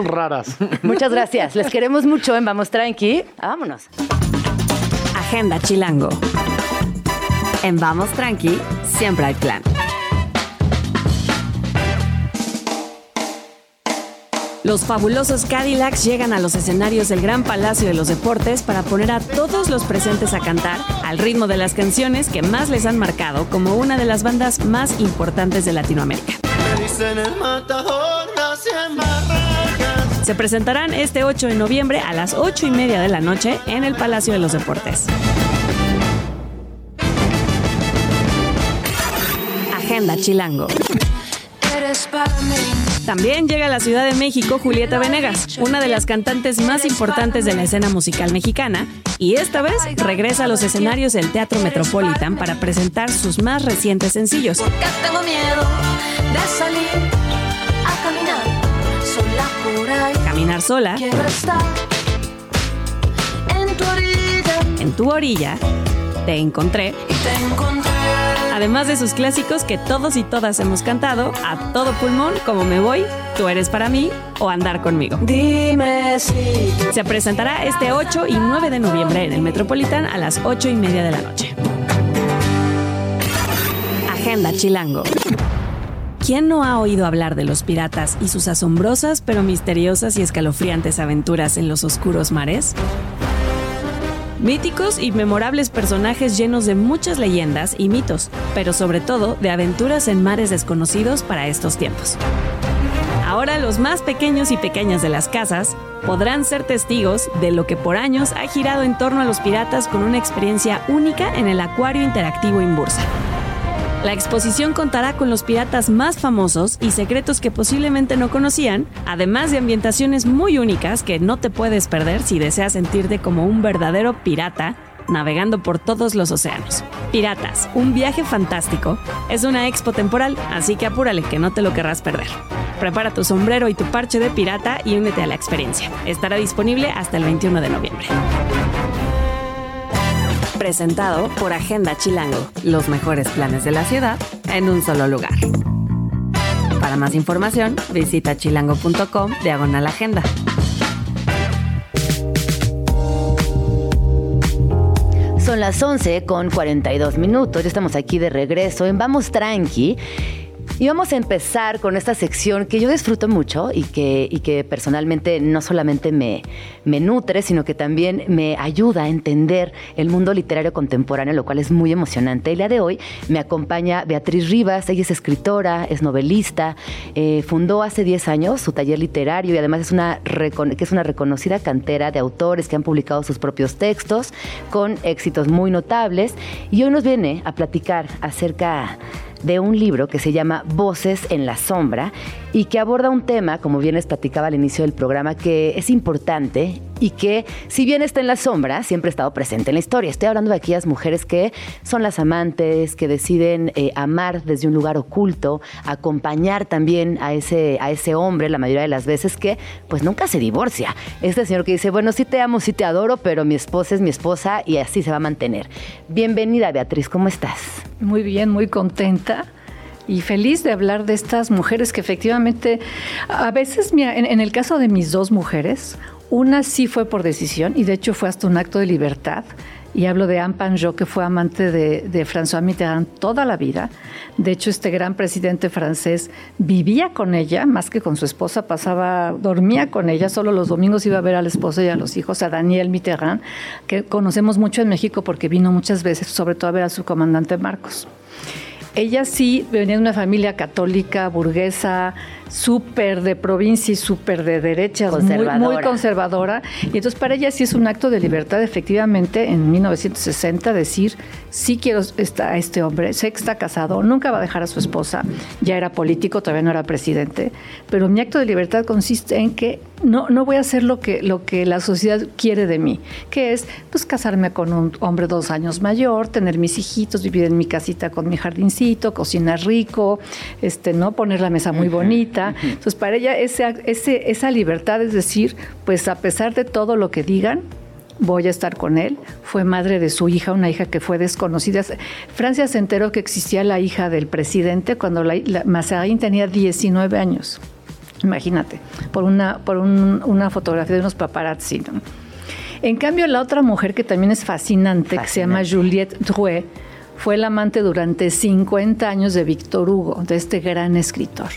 raras. Muchas gracias. Les queremos mucho en Vamos Tranqui. Vámonos. Agenda Chilango. En Vamos Tranqui, siempre hay plan. Los fabulosos Cadillacs llegan a los escenarios del Gran Palacio de los Deportes para poner a todos los presentes a cantar al ritmo de las canciones que más les han marcado como una de las bandas más importantes de Latinoamérica. Se presentarán este 8 de noviembre a las 8 y media de la noche en el Palacio de los Deportes. Agenda Chilango. También llega a la Ciudad de México Julieta Venegas, una de las cantantes más importantes de la escena musical mexicana, y esta vez regresa a los escenarios del Teatro Metropolitan para presentar sus más recientes sencillos. Porque tengo miedo de salir sola por ahí. Caminar sola, Quiero estar en tu orilla en tu orilla, te encontré, y te encontré. además de sus clásicos que todos y todas hemos cantado a todo pulmón como Me Voy, Tú Eres Para Mí o Andar Conmigo. Dime si Se presentará este 8 y 9 de noviembre en el Metropolitan a las 8 y media de la noche. Agenda Chilango. ¿Quién no ha oído hablar de los piratas y sus asombrosas pero misteriosas y escalofriantes aventuras en los oscuros mares? Míticos y memorables personajes llenos de muchas leyendas y mitos, pero sobre todo de aventuras en mares desconocidos para estos tiempos. Ahora los más pequeños y pequeñas de las casas podrán ser testigos de lo que por años ha girado en torno a los piratas con una experiencia única en el Acuario Interactivo Imbursa. La exposición contará con los piratas más famosos y secretos que posiblemente no conocían, además de ambientaciones muy únicas que no te puedes perder si deseas sentirte como un verdadero pirata navegando por todos los océanos. Piratas, un viaje fantástico, es una expo temporal, así que apúrale que no te lo querrás perder. Prepara tu sombrero y tu parche de pirata y únete a la experiencia. Estará disponible hasta el 21 de noviembre. Presentado por Agenda Chilango, los mejores planes de la ciudad en un solo lugar. Para más información, visita chilango.com diagonal agenda. Son las 11 con 42 minutos. Ya estamos aquí de regreso en Vamos Tranqui. Y vamos a empezar con esta sección que yo disfruto mucho y que, y que personalmente no solamente me, me nutre, sino que también me ayuda a entender el mundo literario contemporáneo, lo cual es muy emocionante. El día de hoy me acompaña Beatriz Rivas, ella es escritora, es novelista, eh, fundó hace 10 años su taller literario y además es una, que es una reconocida cantera de autores que han publicado sus propios textos con éxitos muy notables. Y hoy nos viene a platicar acerca de un libro que se llama Voces en la Sombra y que aborda un tema, como bien les platicaba al inicio del programa, que es importante y que, si bien está en la sombra, siempre ha estado presente en la historia. Estoy hablando de aquellas mujeres que son las amantes, que deciden eh, amar desde un lugar oculto, acompañar también a ese, a ese hombre, la mayoría de las veces, que pues nunca se divorcia. Este señor que dice, bueno, sí te amo, sí te adoro, pero mi esposa es mi esposa y así se va a mantener. Bienvenida, Beatriz, ¿cómo estás? Muy bien, muy contenta y feliz de hablar de estas mujeres que efectivamente, a veces, en, en el caso de mis dos mujeres, una sí fue por decisión y de hecho fue hasta un acto de libertad. Y hablo de Anne Panjot, que fue amante de, de François Mitterrand toda la vida. De hecho, este gran presidente francés vivía con ella, más que con su esposa, pasaba, dormía con ella, solo los domingos iba a ver a la esposa y a los hijos, a Daniel Mitterrand, que conocemos mucho en México porque vino muchas veces, sobre todo a ver a su comandante Marcos. Ella sí venía de una familia católica, burguesa, súper de provincia y súper de derechas, muy, muy Conservadora. Y entonces para ella sí es un acto de libertad, efectivamente, en 1960 decir, sí quiero a este hombre, sé que está casado, nunca va a dejar a su esposa, ya era político, todavía no era presidente, pero mi acto de libertad consiste en que no, no voy a hacer lo que, lo que la sociedad quiere de mí, que es pues casarme con un hombre dos años mayor, tener mis hijitos, vivir en mi casita con mi jardincito, cocinar rico, este, ¿no? poner la mesa muy bonita. Entonces, para ella ese, ese, esa libertad es decir, pues a pesar de todo lo que digan, voy a estar con él. Fue madre de su hija, una hija que fue desconocida. Francia se enteró que existía la hija del presidente cuando la, la- Mazarin tenía 19 años. Imagínate, por una, por un- una fotografía de unos paparazzi. ¿no? En cambio, la otra mujer que también es fascinante, que se llama Juliette Drouet, fue la amante durante 50 años de Víctor Hugo, de este gran escritor.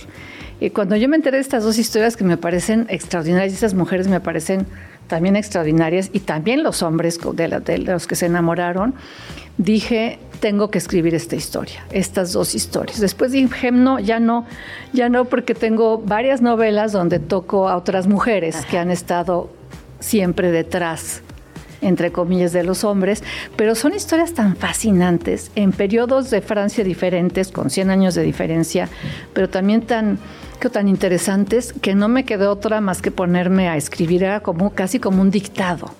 Y cuando yo me enteré de estas dos historias que me parecen extraordinarias, estas mujeres me parecen también extraordinarias, y también los hombres co- de, la- de los que se enamoraron, dije, tengo que escribir esta historia, estas dos historias. Después dije, no, ya no, ya no, porque tengo varias novelas donde toco a otras mujeres que han estado siempre detrás entre comillas, de los hombres, pero son historias tan fascinantes en periodos de Francia diferentes, con 100 años de diferencia, pero también tan que tan interesantes que no me quedó otra más que ponerme a escribir, como casi como un dictado.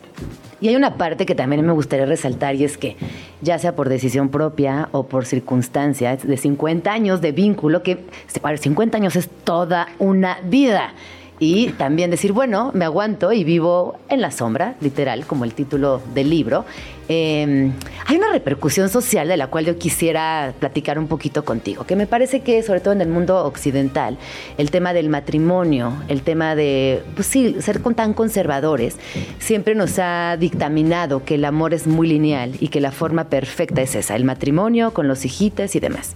Y hay una parte que también me gustaría resaltar y es que, ya sea por decisión propia o por circunstancias, de 50 años de vínculo, que 50 años es toda una vida. Y también decir, bueno, me aguanto y vivo en la sombra, literal, como el título del libro. Eh, hay una repercusión social de la cual yo quisiera platicar un poquito contigo, que me parece que, sobre todo en el mundo occidental, el tema del matrimonio, el tema de, pues sí, ser tan conservadores, siempre nos ha dictaminado que el amor es muy lineal y que la forma perfecta es esa, el matrimonio con los hijites y demás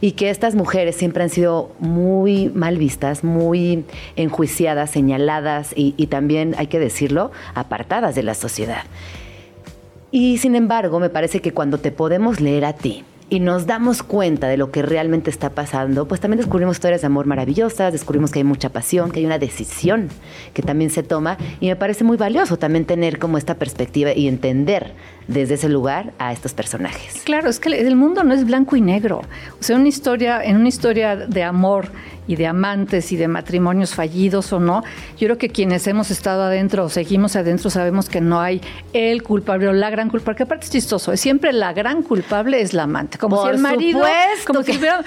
y que estas mujeres siempre han sido muy mal vistas, muy enjuiciadas, señaladas y, también, hay que decirlo, apartadas de la sociedad. Y sin embargo, me parece que cuando te podemos leer a ti, y nos damos cuenta de lo que realmente está pasando, pues también descubrimos historias de amor maravillosas, descubrimos que hay mucha pasión, que hay una decisión que también se toma. Y me parece muy valioso también tener como esta perspectiva y entender desde ese lugar a estos personajes. Claro, es que el mundo no es blanco y negro. O sea, una historia, en una historia de amor y de amantes y de matrimonios fallidos o no, yo creo que quienes hemos estado adentro o seguimos adentro sabemos que no hay el culpable o la gran culpable, que aparte es chistoso, es siempre la gran culpable es la amante, como Por si el marido, como que- si hubiera-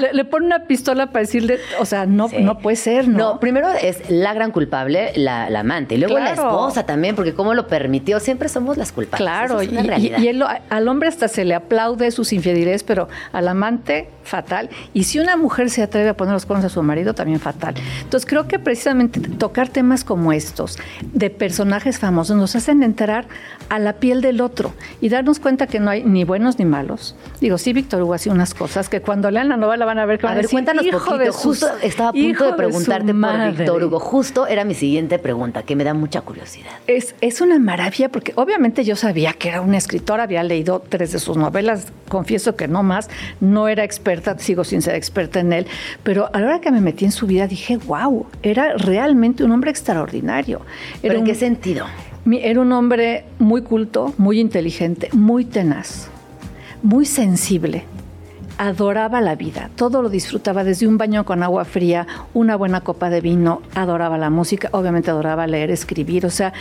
le, le pone una pistola para decirle, o sea, no, Sí. no puede ser, ¿no? No, primero es la gran culpable, la, la amante, y luego la esposa también, porque cómo lo permitió, siempre somos las culpables. Claro, Y, realidad. y- y él lo- al hombre hasta se le aplaude sus infidelidades, pero al amante, fatal. Y si una mujer se atreve a poner los cuernos a su marido, también fatal. Entonces creo que precisamente tocar temas como estos, de personajes famosos, nos hacen entrar a la piel del otro y darnos cuenta que no hay ni buenos ni malos. Digo, sí, Víctor Hugo hacía unas cosas que cuando lean la novela van a ver que A van ver, ver, cuéntanos "Hijo poquito. de sus- Justo estaba a punto de preguntarte por madre". Víctor Hugo. Justo era mi siguiente pregunta, que me da mucha curiosidad. Es, es una maravilla porque obviamente yo sabía que era una escritora, había leído tres de sus novelas, confieso que no más, no era experta, sigo sin ser experta en él, pero a la hora que me metí en su vida dije, wow, era realmente un hombre extraordinario. ¿Pero Era en qué un- sentido? Era un hombre muy culto, muy inteligente, muy tenaz, muy sensible. Adoraba la vida, todo lo disfrutaba, desde un baño con agua fría, una buena copa de vino, adoraba la música, obviamente adoraba leer, escribir, o sea,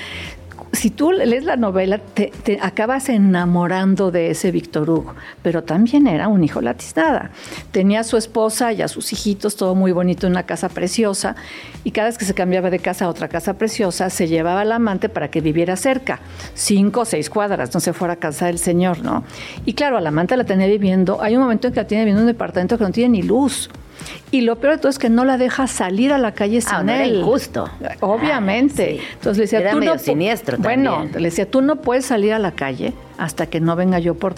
si tú lees la novela, te, acabas enamorando de ese Víctor Hugo, pero también era un hijo latiznada. Tenía a su esposa y a sus hijitos, todo muy bonito, una casa preciosa, y cada vez que se cambiaba de casa a otra casa preciosa, se llevaba al amante para que viviera cerca, cinco o seis cuadras, no se fuera a casa del señor, ¿no? Y claro, al amante la tenía viviendo, hay un momento en que la tiene viviendo en un departamento que no tiene ni luz. Y lo peor de todo es que no la deja salir a la calle sin Ah, no era él. injusto. Obviamente. Ah, sí. Entonces le decía, Era tú medio no siniestro Bueno, también. le decía, tú no puedes salir a la calle hasta que no venga yo por...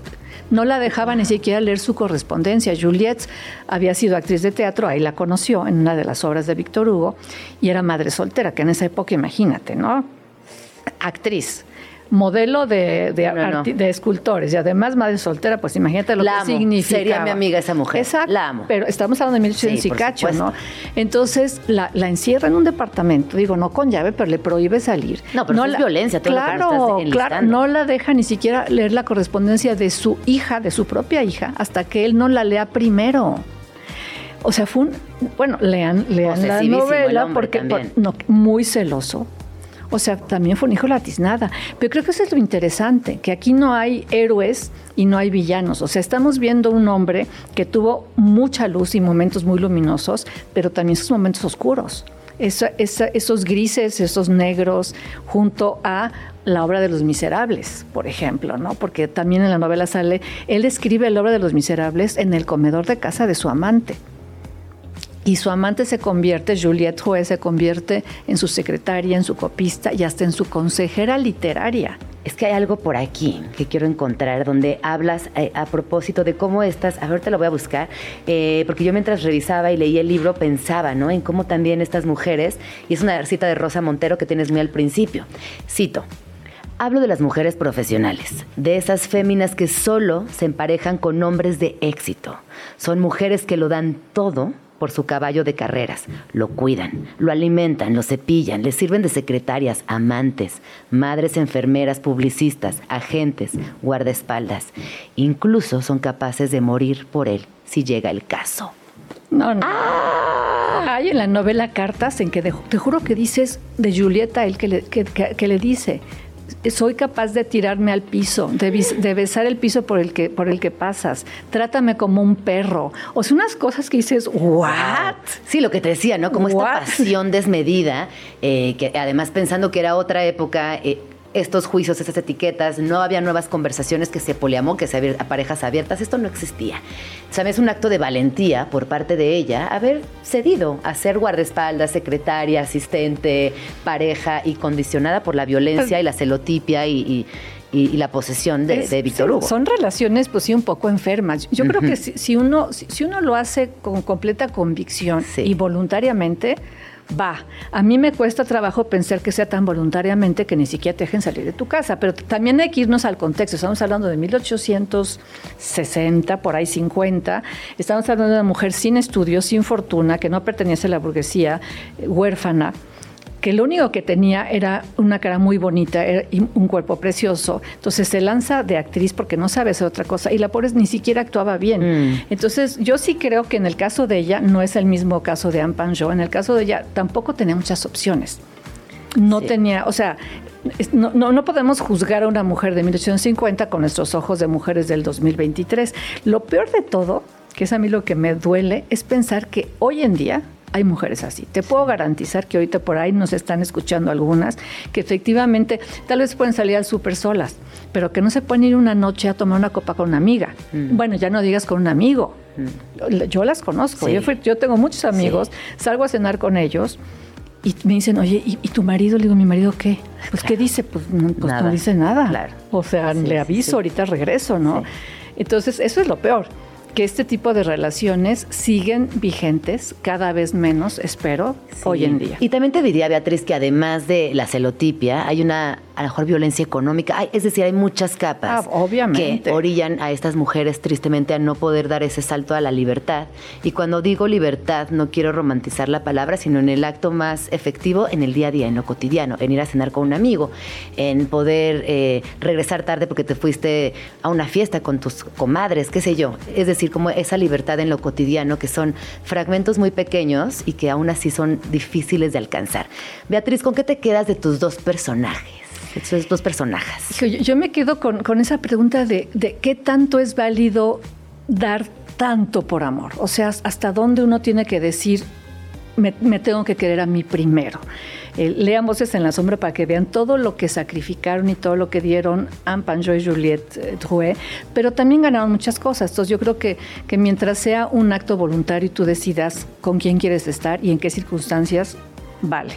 No la dejaba ni siquiera leer su correspondencia. Juliette había sido actriz de teatro, ahí la conoció en una de las obras de Víctor Hugo, y era madre soltera, que en esa época, imagínate, ¿no? Actriz. Modelo de, de, No, no. escultores y además madre soltera, pues imagínate lo La que amo. significa. Sería mi amiga esa mujer. Exacto. La amo. Pero estamos hablando de 1800 Sí, ¿no? Entonces la, la encierra en un departamento, digo, no con llave, pero le prohíbe salir. No, pero eso es violencia, todo lo que claro, estás claro, no la deja ni siquiera leer la correspondencia de su hija, de su propia hija, hasta que él no la lea primero. O sea, fue un, bueno, lean, lean la novela porque por- no, muy celoso. O sea, también fue un hijo latiznada. Pero creo que eso es lo interesante, que aquí no hay héroes y no hay villanos. O sea, estamos viendo un hombre que tuvo mucha luz y momentos muy luminosos, pero también sus momentos oscuros. Esa- esa- esos grises, esos negros, junto a la obra de los miserables, por ejemplo, ¿no? Porque también en la novela sale, él escribe la obra de los miserables en el comedor de casa de su amante. Y su amante se convierte, Juliette Joé se convierte en su secretaria, en su copista y hasta en su consejera literaria. Es que hay algo por aquí que quiero encontrar donde hablas eh, a propósito de cómo estas, a ver, te lo voy a buscar, eh, porque yo mientras revisaba y leía el libro pensaba, ¿no? En cómo también estas mujeres, y es una cita de Rosa Montero que tienes muy al principio, cito. Hablo de las mujeres profesionales, de esas féminas que solo se emparejan con hombres de éxito. Son mujeres que lo dan todo por su caballo de carreras. Lo cuidan, lo alimentan, lo cepillan, le sirven de secretarias, amantes, madres enfermeras, publicistas, agentes, guardaespaldas. Incluso son capaces de morir por él si llega el caso. No, no. Hay en la novela cartas en que de- te juro que dices de Julieta, él que le, que- que- que le dice, soy capaz de tirarme al piso, de, besar el piso por el, que, por el que pasas, trátame como un perro. O sea, unas cosas que dices, ¿what? Sí, lo que te decía, ¿no? Como esta pasión desmedida, eh, que además pensando que era otra época, eh, estos juicios, esas etiquetas, no había nuevas conversaciones que se poliamó, que se abier- a parejas abiertas, esto no existía. ¿Sabes? Un acto de valentía por parte de ella haber cedido a ser guardaespaldas, secretaria, asistente, pareja y condicionada por la violencia y la celotipia y, y- y- y la posesión de, Es- de Víctor Hugo. Son relaciones, pues sí, un poco enfermas. Yo creo que si, si uno, si, si uno lo hace con completa convicción Sí. y voluntariamente, va. A mí me cuesta trabajo pensar que sea tan voluntariamente que ni siquiera te dejen salir de tu casa, pero también hay que irnos al contexto. Estamos hablando de 1860, por ahí 50. Estamos hablando de una mujer sin estudios, sin fortuna, que no pertenece a la burguesía, eh, huérfana que lo único que tenía era una cara muy bonita y un cuerpo precioso. Entonces se lanza de actriz porque no sabe hacer otra cosa y la pobre ni siquiera actuaba bien. Entonces yo sí creo que en el caso de ella no es el mismo caso de Anne Panjo. En el caso de ella tampoco tenía muchas opciones. No Sí. tenía, o sea, no, no, no podemos juzgar a una mujer de 1850 con nuestros ojos de mujeres del 2023. Lo peor de todo, que es a mí lo que me duele, es pensar que hoy en día hay mujeres así. Te puedo garantizar que ahorita por ahí nos están escuchando algunas que efectivamente tal vez pueden salir al súper solas, pero que no se pueden ir una noche a tomar una copa con una amiga. Bueno, ya no digas con un amigo. Yo las conozco. Sí. Yo, fui- yo tengo muchos amigos, salgo a cenar con ellos y me dicen, oye, ¿y, y tu marido? Le digo, ¿mi marido qué? Pues, ¿qué dice? Pues, no, pues, no dice nada. Claro. O sea, Sí, le aviso, ahorita regreso, ¿no? Entonces, eso es lo peor. Que este tipo de relaciones siguen vigentes, cada vez menos, espero, hoy en día. Y también te diría, Beatriz, que además de la celotipia, hay una, a lo mejor, violencia económica. Es decir, hay muchas capas Ah, obviamente. que orillan a estas mujeres tristemente a no poder dar ese salto a la libertad. Y cuando digo libertad, no quiero romantizar la palabra, sino en el acto más efectivo, en el día a día, en lo cotidiano, en ir a cenar con un amigo, en poder eh, regresar tarde porque te fuiste a una fiesta con tus comadres, qué sé yo. Es decir, como esa libertad en lo cotidiano, que son fragmentos muy pequeños y que aún así son difíciles de alcanzar. Beatriz, ¿con qué te quedas de tus dos personajes? Tus dos personajes. Yo, yo me quedo con, con esa pregunta de, de qué tanto es válido dar tanto por amor. O sea, hasta dónde uno tiene que decir, me, me tengo que querer a mí primero. Eh, lean Voces en la Sombra para que vean todo lo que sacrificaron y todo lo que dieron Anne Panjo y Juliette eh, Drouet, pero también ganaron muchas cosas. Entonces yo creo que, que mientras sea un acto voluntario y tú decidas con quién quieres estar y en qué circunstancias, vale.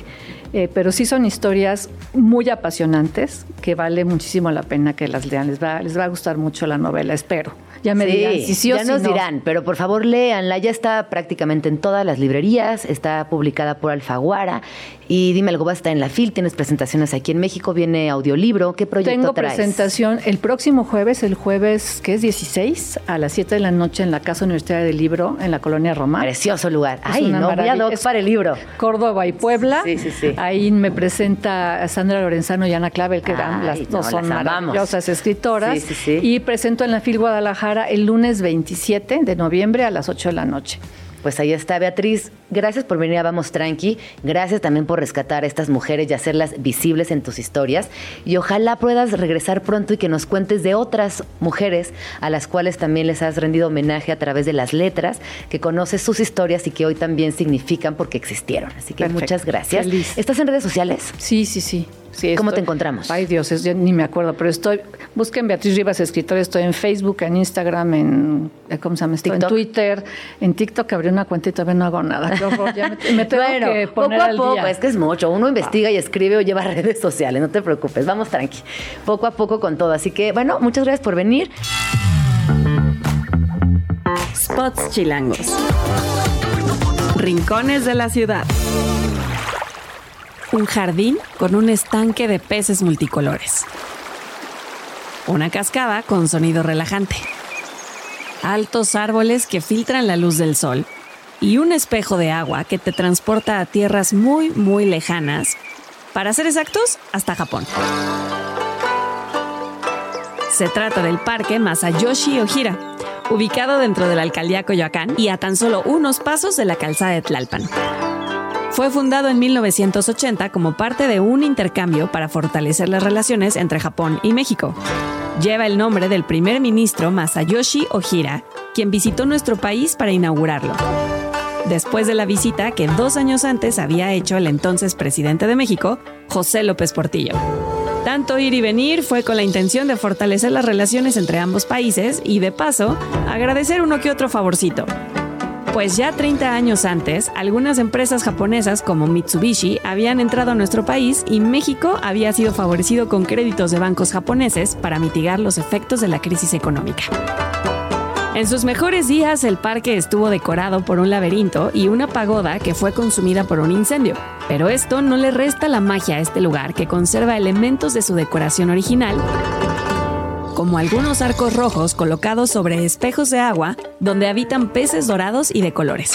Eh, pero sí son historias muy apasionantes que vale muchísimo la pena que las lean. Les va, les va a gustar mucho la novela, espero. Ya me Sí, dirán si sí o ya nos no. dirán, pero por favor léanla. Ya está prácticamente en todas las librerías, está publicada por Alfaguara. Y dime algo, vas a estar en la FIL, tienes presentaciones aquí en México, viene audiolibro. ¿Qué proyecto Tengo traes? presentación el próximo jueves, el jueves que es 16, a las 7 de la noche en la Casa Universitaria del Libro, en la colonia Roma. Precioso lugar. Es Ay, no, voy a doc para el libro. Córdoba y Puebla. Sí, sí, sí. Ahí me presenta Sandra Lorenzano y Ana Clavel, que eran Ay, las no, dos son las maravillosas escritoras. Sí, sí, sí. Y presento en la FIL Guadalajara el lunes 27 de noviembre a las 8 de la noche. Pues ahí está, Beatriz. Gracias por venir a Vamos Tranqui. Gracias también por rescatar a estas mujeres y hacerlas visibles en tus historias. Y ojalá puedas regresar pronto y que nos cuentes de otras mujeres a las cuales también les has rendido homenaje a través de las letras, que conoces sus historias y que hoy también significan porque existieron. Así que Perfecto. muchas gracias. Feliz. ¿Estás en redes sociales? Sí, sí, sí. Sí ¿Cómo estoy- te encontramos? Ay, Dios, es- yo ni me acuerdo, pero estoy. Busquen Beatriz Rivas Escritora. Estoy en Facebook, en Instagram, en. eh, ¿Cómo se llama esto? TikTok. En Twitter. En TikTok abrí una cuenta y todavía no hago nada. Qué horror. Ya me, me tengo Bueno, que poco poner a al poco, día. es que es mucho. Uno investiga y escribe o lleva redes sociales, no te preocupes, vamos tranqui. Poco a poco con todo. Así que, bueno, muchas gracias por venir. Spots chilangos. Rincones de la ciudad. Un jardín con un estanque de peces multicolores. Una cascada con sonido relajante. Altos árboles que filtran la luz del sol. y un espejo de agua que te transporta a tierras muy, muy lejanas. Para ser exactos, hasta Japón. Se trata del parque Masayoshi Ojira, ubicado dentro de la alcaldía Coyoacán y a tan solo unos pasos de la calzada de Tlalpan. Fue fundado en 1980 como parte de un intercambio para fortalecer las relaciones entre Japón y México. Lleva el nombre del primer ministro Masayoshi Ojira, quien visitó nuestro país para inaugurarlo. Después de la visita que dos años antes había hecho el entonces presidente de México, José López Portillo. Tanto ir y venir fue con la intención de fortalecer las relaciones entre ambos países y de paso agradecer uno que otro favorcito. Pues ya 30 años antes, algunas empresas japonesas como Mitsubishi habían entrado a nuestro país y México había sido favorecido con créditos de bancos japoneses para mitigar los efectos de la crisis económica. En sus mejores días, el parque estuvo decorado por un laberinto y una pagoda que fue consumida por un incendio. Pero esto no le resta la magia a este lugar que conserva elementos de su decoración original, como algunos arcos rojos colocados sobre espejos de agua donde habitan peces dorados y de colores.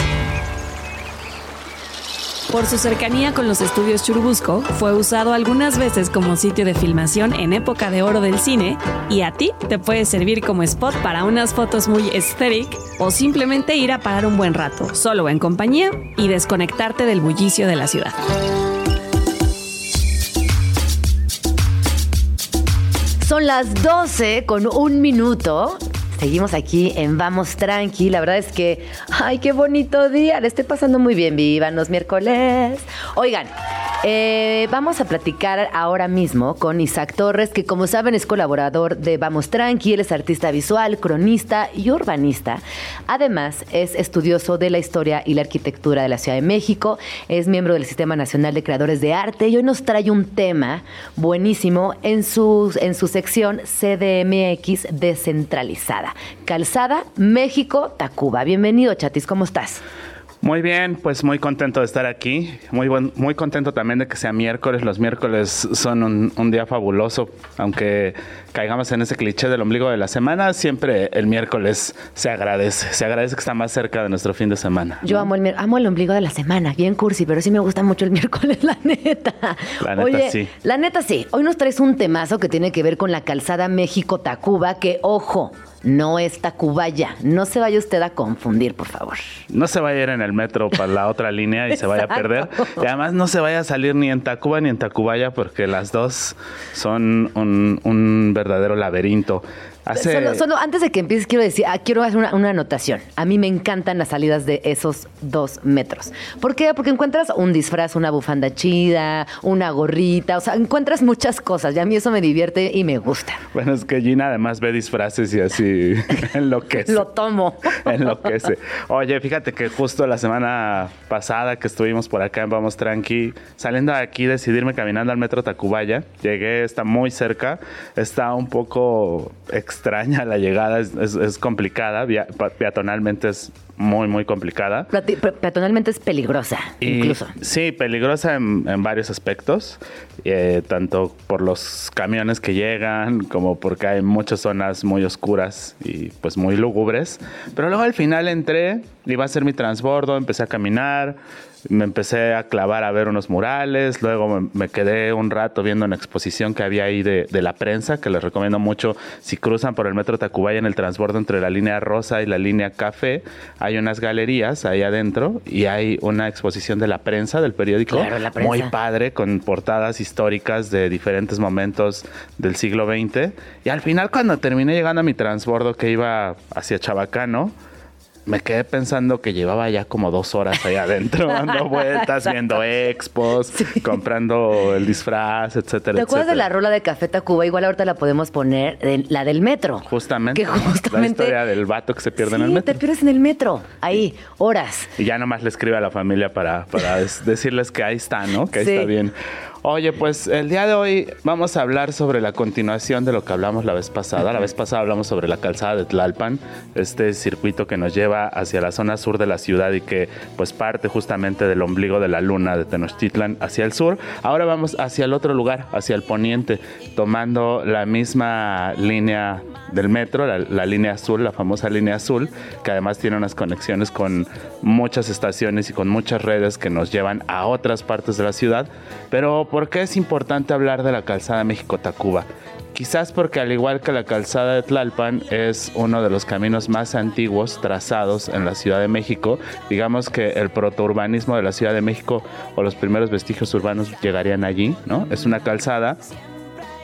Por su cercanía con los estudios Churubusco, fue usado algunas veces como sitio de filmación en época de oro del cine y a ti te puede servir como spot para unas fotos muy aesthetic o simplemente ir a parar un buen rato, solo en compañía y desconectarte del bullicio de la ciudad. Son las 12 con un minuto. Seguimos aquí en Vamos Tranqui. La verdad es que, ay, qué bonito día. Le estoy pasando muy bien. Vivanos miércoles. Oigan, eh, vamos a platicar ahora mismo con Isaac Torres, que como saben es colaborador de Vamos Tranqui. Él es artista visual, cronista y urbanista. Además, es estudioso de la historia y la arquitectura de la Ciudad de México. Es miembro del Sistema Nacional de Creadores de Arte y hoy nos trae un tema buenísimo en su, en su sección CDMX descentralizada. Calzada, México, Tacuba. Bienvenido, Chatis, ¿cómo estás? Muy bien, pues muy contento de estar aquí. Muy, buen, muy contento también de que sea miércoles. Los miércoles son un, un, día fabuloso. Aunque caigamos en ese cliché del ombligo de la semana, siempre el miércoles se agradece. Se agradece que está más cerca de nuestro fin de semana. Yo amo, el, amo el ombligo de la semana. Bien cursi, pero sí me gusta mucho el miércoles, la neta. La neta Oye, sí. La neta sí. Hoy nos traes un temazo que tiene que ver con la calzada México-Tacuba, que, ojo, no es Tacubaya. No se vaya usted a confundir, por favor. No se vaya a ir en el metro para la otra línea y se vaya a perder. Y además no se vaya a salir ni en Tacuba ni en Tacubaya porque las dos son un, un verdadero laberinto. Hace... Solo, solo, antes de que empieces, quiero decir, ah, quiero hacer una, una, anotación. A mí me encantan las salidas de esos dos metros. ¿Por qué? Porque encuentras un disfraz, una bufanda chida, una gorrita, o sea, encuentras muchas cosas y a mí eso me divierte y me gusta. Bueno, es que Gina además ve disfraces y así enloquece. Lo tomo. enloquece. Oye, fíjate que justo la semana pasada que estuvimos por acá en Vamos Tranqui, saliendo de aquí, decidirme caminando al metro Tacubaya, llegué, está muy cerca, está un poco extraña la llegada, es, es, es complicada, via, peatonalmente es muy, muy complicada. Peatonalmente es peligrosa, y, incluso. Sí, peligrosa en, en varios aspectos, eh, tanto por los camiones que llegan, como porque hay muchas zonas muy oscuras y pues muy lúgubres. Pero luego al final entré, iba a hacer mi transbordo, empecé a caminar, me empecé a clavar a ver unos murales, luego me, me, quedé un rato viendo una exposición que había ahí de, de, la prensa, que les recomiendo mucho si cruzan por el metro Tacubaya en el transbordo entre la línea rosa y la línea café, hay unas galerías ahí adentro y hay una exposición de la prensa, del periódico, claro, la prensa. muy padre, con portadas históricas de diferentes momentos del siglo XX. Y al final cuando terminé llegando a mi transbordo que iba hacia Chabacano, me quedé pensando que llevaba ya como dos horas ahí adentro, dando vueltas, viendo expos, sí. comprando el disfraz, etcétera. ¿Te acuerdas etcétera. de la rola de Café Tacuba? Igual ahorita la podemos poner, de, la del metro. Justamente. Que justamente. La historia del vato que se pierde sí, en el metro. te pierdes en el metro, ahí, horas. Y ya nomás le escribe a la familia para, para decirles que ahí está, ¿no? Que ahí sí. está bien. Oye, pues el día de hoy vamos a hablar sobre la continuación de lo que hablamos la vez pasada. La vez pasada hablamos sobre la calzada de Tlalpan, este circuito que nos lleva hacia la zona sur de la ciudad y que pues parte justamente del ombligo de la luna de Tenochtitlan hacia el sur. Ahora vamos hacia el otro lugar, hacia el poniente, tomando la misma línea del metro, la, la línea azul, la famosa línea azul, que además tiene unas conexiones con muchas estaciones y con muchas redes que nos llevan a otras partes de la ciudad. Pero ¿por qué es importante hablar de la calzada México-Tacuba? Quizás porque al igual que la calzada de Tlalpan es uno de los caminos más antiguos trazados en la Ciudad de México, digamos que el protourbanismo de la Ciudad de México o los primeros vestigios urbanos llegarían allí, ¿no? Es una calzada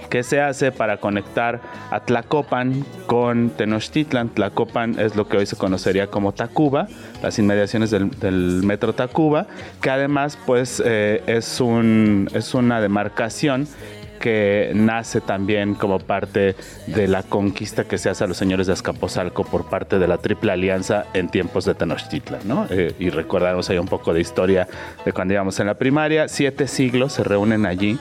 que se hace para conectar a Tlacopan con Tenochtitlan. Tlacopan es lo que hoy se conocería como Tacuba, las inmediaciones del, metro Tacuba, que además pues eh, es, un, es una demarcación que nace también como parte de la conquista que se hace a los señores de Azcapotzalco por parte de la Triple Alianza en tiempos de Tenochtitlan, ¿no? Eh, y recordamos ahí un poco de historia de cuando íbamos en la primaria, siete siglos se reúnen allí,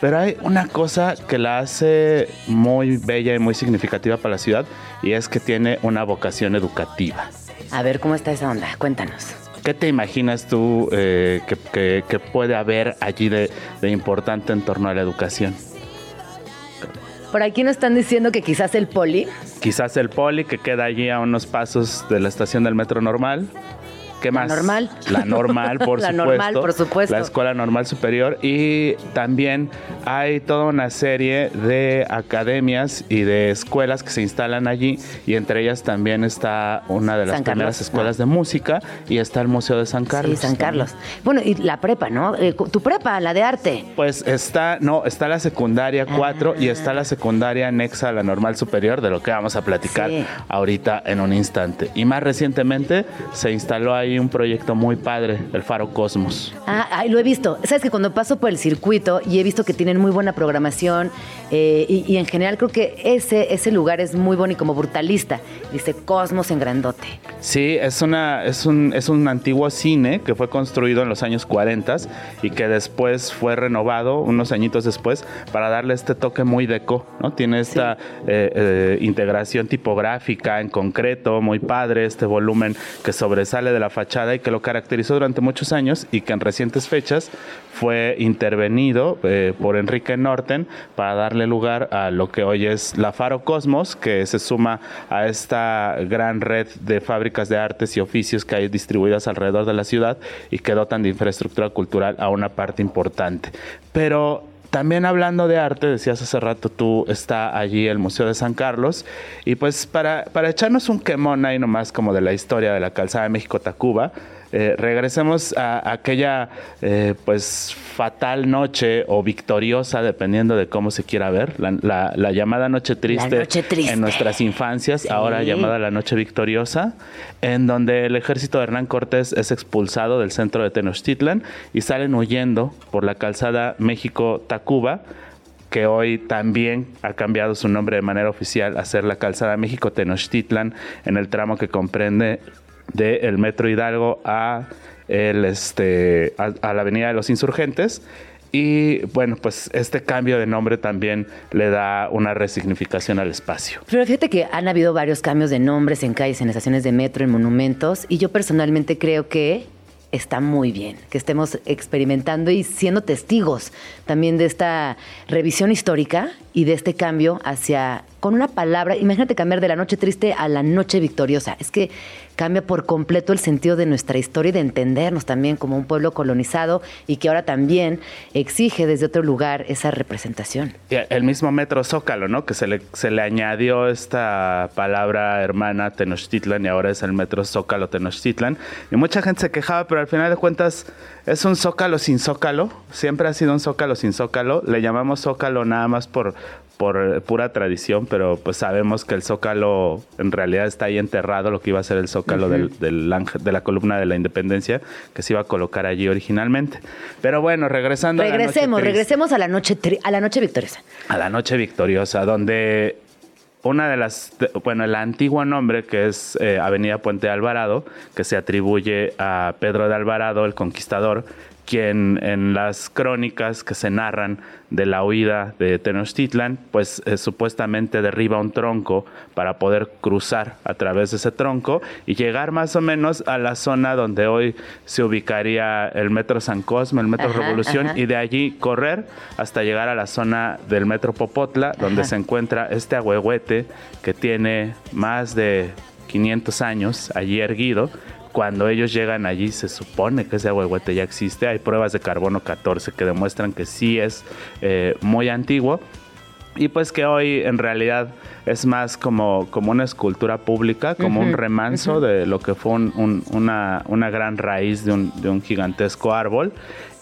pero hay una cosa que la hace muy bella y muy significativa para la ciudad y es que tiene una vocación educativa. A ver, ¿cómo está esa onda? Cuéntanos. ¿Qué te imaginas tú eh, que, que- que puede haber allí de, de importante en torno a la educación? Por aquí nos están diciendo que quizás el poli. Quizás el poli que queda allí a unos pasos de la estación del metro normal. ¿Qué La más? normal. La normal, por La supuesto. normal, por supuesto. La Escuela Normal Superior. Y también hay toda una serie de academias y de escuelas que se instalan allí. Y entre ellas también está una de las San primeras Carlos, escuelas de música. Y está el Museo de San Carlos. Sí, San Carlos. Bueno, y la prepa, ¿no? Eh, tu prepa, la de arte. Pues está, no, está la secundaria 4 y está la secundaria anexa a la normal superior, de lo que vamos a platicar Sí. ahorita en un instante. Y más recientemente se instaló ahí un proyecto muy padre, el Faro Cosmos. Ah, ay, lo he visto. Sabes que cuando paso por el circuito y he visto que tienen muy buena programación eh, y, y en general creo que ese, ese lugar es muy bonito y como brutalista. Dice Cosmos en grandote. Sí, es, una, es, un, es un antiguo cine que fue construido en los años 40 y que después fue renovado unos añitos después para darle este toque muy deco, ¿no? Tiene esta eh, eh, integración tipográfica en concreto, muy padre, este volumen que sobresale de la y que lo caracterizó durante muchos años y que en recientes fechas fue intervenido eh, por Enrique Norten para darle lugar a lo que hoy es la Faro Cosmos, que se suma a esta gran red de fábricas de artes y oficios que hay distribuidas alrededor de la ciudad y que dotan de infraestructura cultural a una parte importante. Pero también hablando de arte, decías hace rato tú, está allí el Museo de San Carlos. Y pues para, para echarnos un quemón ahí nomás como de la historia de la calzada de México-Tacuba, eh, regresemos a aquella eh, pues fatal noche o victoriosa, dependiendo de cómo se quiera ver, la, la- la llamada noche triste, noche triste. en nuestras infancias, ahora llamada la noche victoriosa, en donde el ejército de Hernán Cortés es expulsado del centro de Tenochtitlan y salen huyendo por la calzada México-Tacuba que hoy también ha cambiado su nombre de manera oficial a ser la calzada México Tenochtitlan en el tramo que comprende del Metro Hidalgo a el este a, a la Avenida de los Insurgentes y bueno, pues este cambio de nombre también le da una resignificación al espacio. Pero fíjate que han habido varios cambios de nombres en calles, en estaciones de metro, en monumentos, y yo personalmente creo que está muy bien que estemos experimentando y siendo testigos también de esta revisión histórica y de este cambio hacia, con una palabra, imagínate cambiar de la noche triste a la noche victoriosa. Es que cambia por completo el sentido de nuestra historia y de entendernos también como un pueblo colonizado y que ahora también exige desde otro lugar esa representación. El mismo Metro Zócalo, ¿no? Que se le, se le añadió esta palabra hermana Tenochtitlan y ahora es el Metro Zócalo Tenochtitlan. Y mucha gente se quejaba, pero al final de cuentas es un Zócalo sin Zócalo. Siempre ha sido un Zócalo sin Zócalo. Le llamamos Zócalo nada más por, por eh, pura tradición, pero pues sabemos que el Zócalo en realidad está ahí enterrado, lo que iba a ser el Zócalo del, del ángel- de la columna de la independencia, que se iba a colocar allí originalmente. Pero bueno, regresando a la noche Regresemos, regresemos a la noche a la noche victoriosa. A la noche victoriosa, donde una de las, bueno, el antiguo nombre que es eh, Avenida Puente de Alvarado, que se atribuye a Pedro de Alvarado, el conquistador, quien en las crónicas que se narran de la huida de Tenochtitlan, pues eh, supuestamente derriba un tronco para poder cruzar a través de ese tronco y llegar más o menos a la zona donde hoy se ubicaría el Metro San Cosme, el Metro Ajá, Revolución, ajá. y de allí correr hasta llegar a la zona del Metro Popotla, donde Ajá. se encuentra este ahuehuete que tiene más de 500 años allí erguido. Cuando ellos llegan allí se supone que ese ahuehuete ya existe. Hay pruebas de carbono 14 que demuestran que sí es eh, muy antiguo. Y pues que hoy en realidad es más como, como una escultura pública, como un remanso de lo que fue un- un- una, una gran raíz de un, de un gigantesco árbol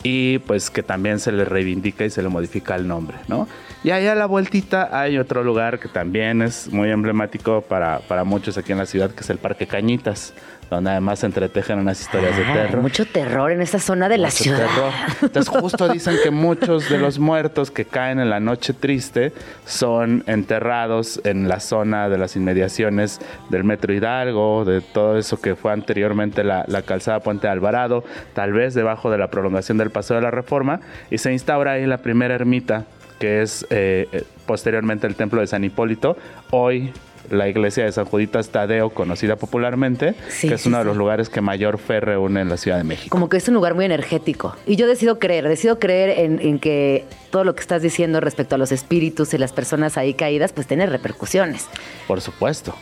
y pues que también se le reivindica y se le modifica el nombre, ¿no? Y allá a la vueltita hay otro lugar que también es muy emblemático para, para muchos aquí en la ciudad, que es el Parque Cañitas, donde además se entretejen unas historias de terror. mucho terror en esta zona de la Mucho ciudad. terror. Entonces justo dicen que muchos de los muertos que caen en la noche triste son enterrados en la zona de las inmediaciones del Metro Hidalgo, de todo eso que fue anteriormente la, la calzada Puente de Alvarado, tal vez debajo de la prolongación del Paseo de la Reforma, y se instaura ahí la primera ermita, que es eh, eh, posteriormente el Templo de San Hipólito, hoy la iglesia de San Juditas Tadeo, conocida popularmente, Sí, que es sí, uno de los lugares que mayor fe reúne en la Ciudad de México. Como que es un lugar muy energético. Y yo decido creer, decido creer en, en que todo lo que estás diciendo respecto a los espíritus y las personas ahí caídas, pues tiene repercusiones. Por supuesto.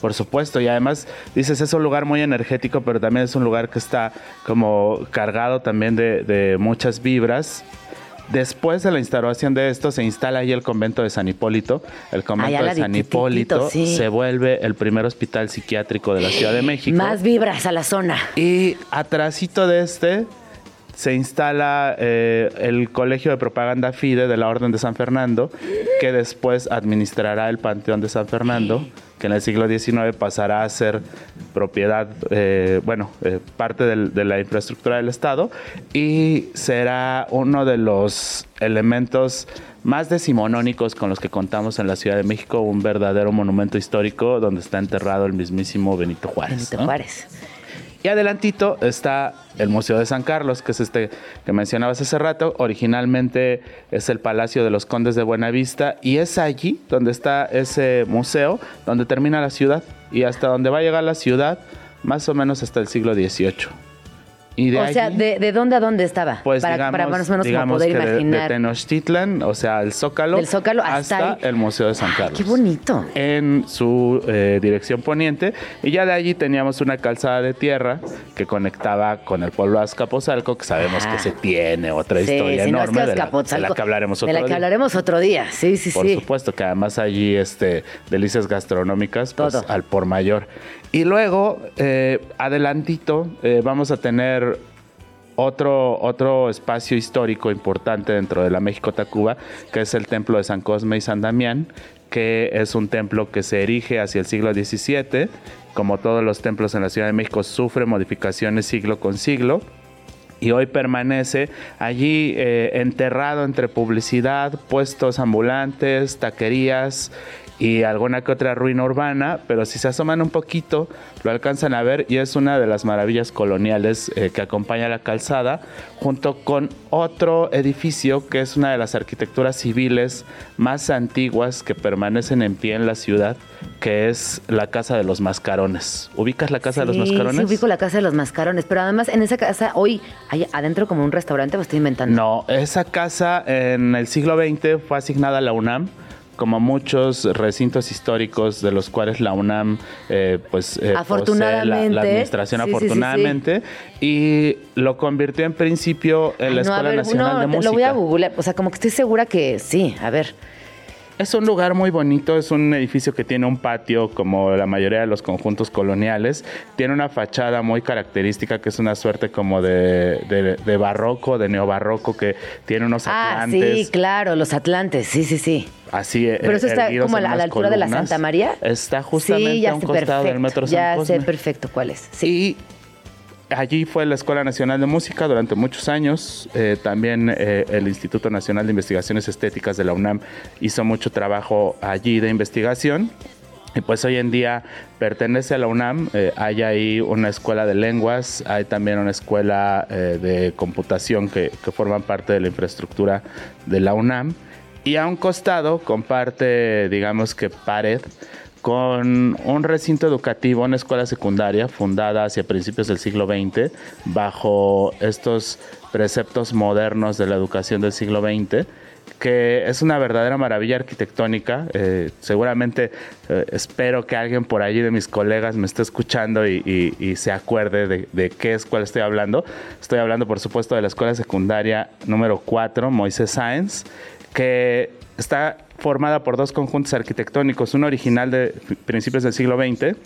Por supuesto, y además dices es un lugar muy energético, pero también es un lugar que está como cargado también de, de muchas vibras. Después de la instauración de esto, se instala ahí el convento de San Hipólito. El convento de San Hipólito sí. se vuelve el primer hospital psiquiátrico de la Ciudad de México. Más vibras a la zona. Y atrásito de este se instala eh, el Colegio de Propaganda FIDE de la Orden de San Fernando, que después administrará el Panteón de San Fernando, que en el siglo XIX pasará a ser propiedad, eh, bueno, eh, parte del- de la infraestructura del Estado y será uno de los elementos más decimonónicos con los que contamos en la Ciudad de México, un verdadero monumento histórico donde está enterrado el mismísimo Benito Juárez. Benito ¿no? Juárez. Y adelantito está el Museo de San Carlos, que es este que mencionabas hace rato. Originalmente es el Palacio de los Condes de Buenavista y es allí donde está ese museo, donde termina la ciudad y hasta donde va a llegar la ciudad, más o menos hasta el siglo XVIII. Y de o sea, ¿de, de dónde a dónde estaba? pues para, digamos, para más o menos como digamos poder que de- de, imaginar. Tenochtitlan, o sea, el Zócalo, Del Zócalo hasta el Museo de San Carlos Qué bonito. en su eh, dirección poniente y ya de allí teníamos una calzada de tierra que conectaba con el pueblo de Azcapotzalco que sabemos Ah. que se tiene otra Sí, historia sí, no, es enorme que de, la, de que hablaremos De otro la que día. hablaremos otro día. Sí, sí, Por sí. supuesto que además allí este delicias gastronómicas pues, al por mayor. Y luego eh, adelantito eh, vamos a tener otro, otro espacio histórico importante dentro de la México Tacuba, que es el templo de San Cosme y San Damián, que es un templo que se erige hacia el siglo XVII. Como todos los templos en la Ciudad de México, sufre modificaciones siglo con siglo y hoy permanece allí eh, enterrado entre publicidad, puestos ambulantes, taquerías y alguna que otra ruina urbana, pero si se asoman un poquito lo alcanzan a ver y es una de las maravillas coloniales eh, que acompaña la calzada, junto con otro edificio que es una de las arquitecturas civiles más antiguas que permanecen en pie en la ciudad, que es la Casa de los Mascarones. ¿Ubicas la Casa de los Sí, Mascarones? Sí, ubico la casa de los mascarones, pero además en esa casa hoy hay adentro como un restaurante, o estoy inventando. No, esa casa en el siglo XX fue asignada a la UNAM. Como muchos recintos históricos de los cuales la UNAM eh, pues, eh, posee la- Afortunadamente. la, administración Sí, sí, sí, sí. afortunadamente y lo convirtió en principio en la no, Escuela ver, Nacional de Música. Lo voy a googlear, o sea, como que estoy segura que sí, a ver. Es un lugar muy bonito, es un edificio que tiene un patio como la mayoría de los conjuntos coloniales. Tiene una fachada muy característica que es una suerte como de, de- de barroco, de neobarroco, que tiene unos Ah, atlantes. sí, claro, los Atlantes, sí, sí, sí. Así, eh, Pero eso está como a la, altura de la. Santa María. Está justamente sí, ya a un costado perfecto, del metro San Ya Cosme. sé perfecto cuál es. Sí. Y allí fue la Escuela Nacional de Música durante muchos años. Eh, también eh, el Instituto Nacional de Investigaciones Estéticas de la UNAM hizo mucho trabajo allí de investigación. Y pues hoy en día pertenece a la UNAM, eh, hay ahí una escuela de lenguas, hay también una escuela de computación que, que forman parte de la infraestructura de la UNAM. Y a un costado comparte, digamos que pared, con un recinto educativo, una escuela secundaria fundada hacia principios del siglo XX, bajo estos preceptos modernos de la educación del siglo XX que es una verdadera maravilla arquitectónica. Eh, seguramente eh, espero que alguien por allí de mis colegas me esté escuchando y, se acuerde de, de qué escuela estoy hablando. Estoy hablando, por supuesto, de la escuela secundaria número 4, Moisés Sáenz, que está formada por dos conjuntos arquitectónicos, uno original de principios del siglo XX,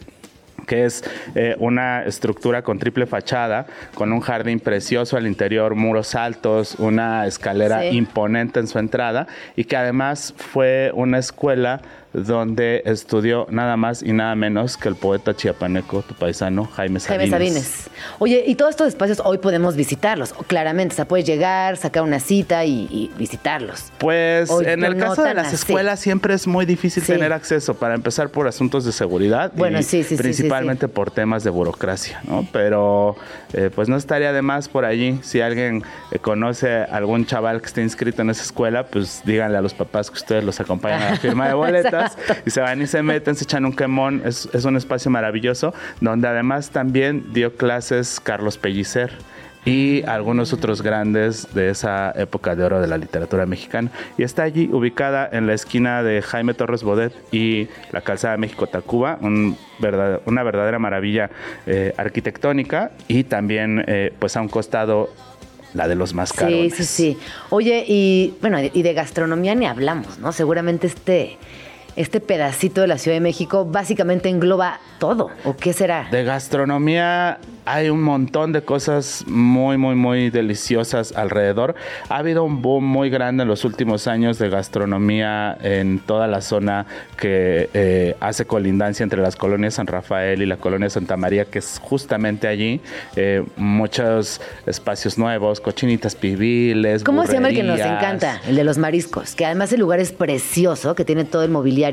que es eh, una estructura con triple fachada, con un jardín precioso al interior, muros altos, una escalera Sí. imponente en su entrada y que además fue una escuela donde estudió nada más y nada menos que el poeta chiapaneco, tu paisano, Jaime Sabines. Jaime Sabines. Oye, y todos estos espacios hoy podemos visitarlos, claramente. O sea, puedes llegar, sacar una cita y, y visitarlos. Pues Hoy en el no caso de las así. escuelas siempre es muy difícil Sí. tener acceso, para empezar por asuntos de seguridad Bueno, y sí, sí, sí, sí, principalmente por temas de burocracia, ¿no? Pero eh, pues no estaría de más por allí. Si alguien eh, conoce a algún chaval que esté inscrito en esa escuela, pues díganle a los papás que ustedes los acompañan a la firma de boletas y se van y se meten, se echan un quemón. Es, es un espacio maravilloso donde además también dio clases Carlos Pellicer y algunos otros grandes de esa época de oro de la literatura mexicana. Y está allí ubicada en la esquina de Jaime Torres Bodet y la calzada México-Tacuba, un verdad- una verdadera maravilla eh, arquitectónica y también eh, pues a un costado la de los Sí, mascarones. sí, sí. Oye, y bueno, y de gastronomía ni hablamos, ¿no? Seguramente este, este pedacito de la Ciudad de México básicamente engloba todo. ¿O qué será? De gastronomía hay un montón de cosas muy, muy, muy deliciosas alrededor. Ha habido un boom muy grande en los últimos años de gastronomía en toda la zona que eh, hace colindancia entre las colonias San Rafael y la colonia Santa María, que es justamente allí. Eh, muchos espacios nuevos, cochinitas pibiles. ¿Cómo se llama el que nos encanta? El de los mariscos, que además el lugar es precioso, que tiene todo el mobiliario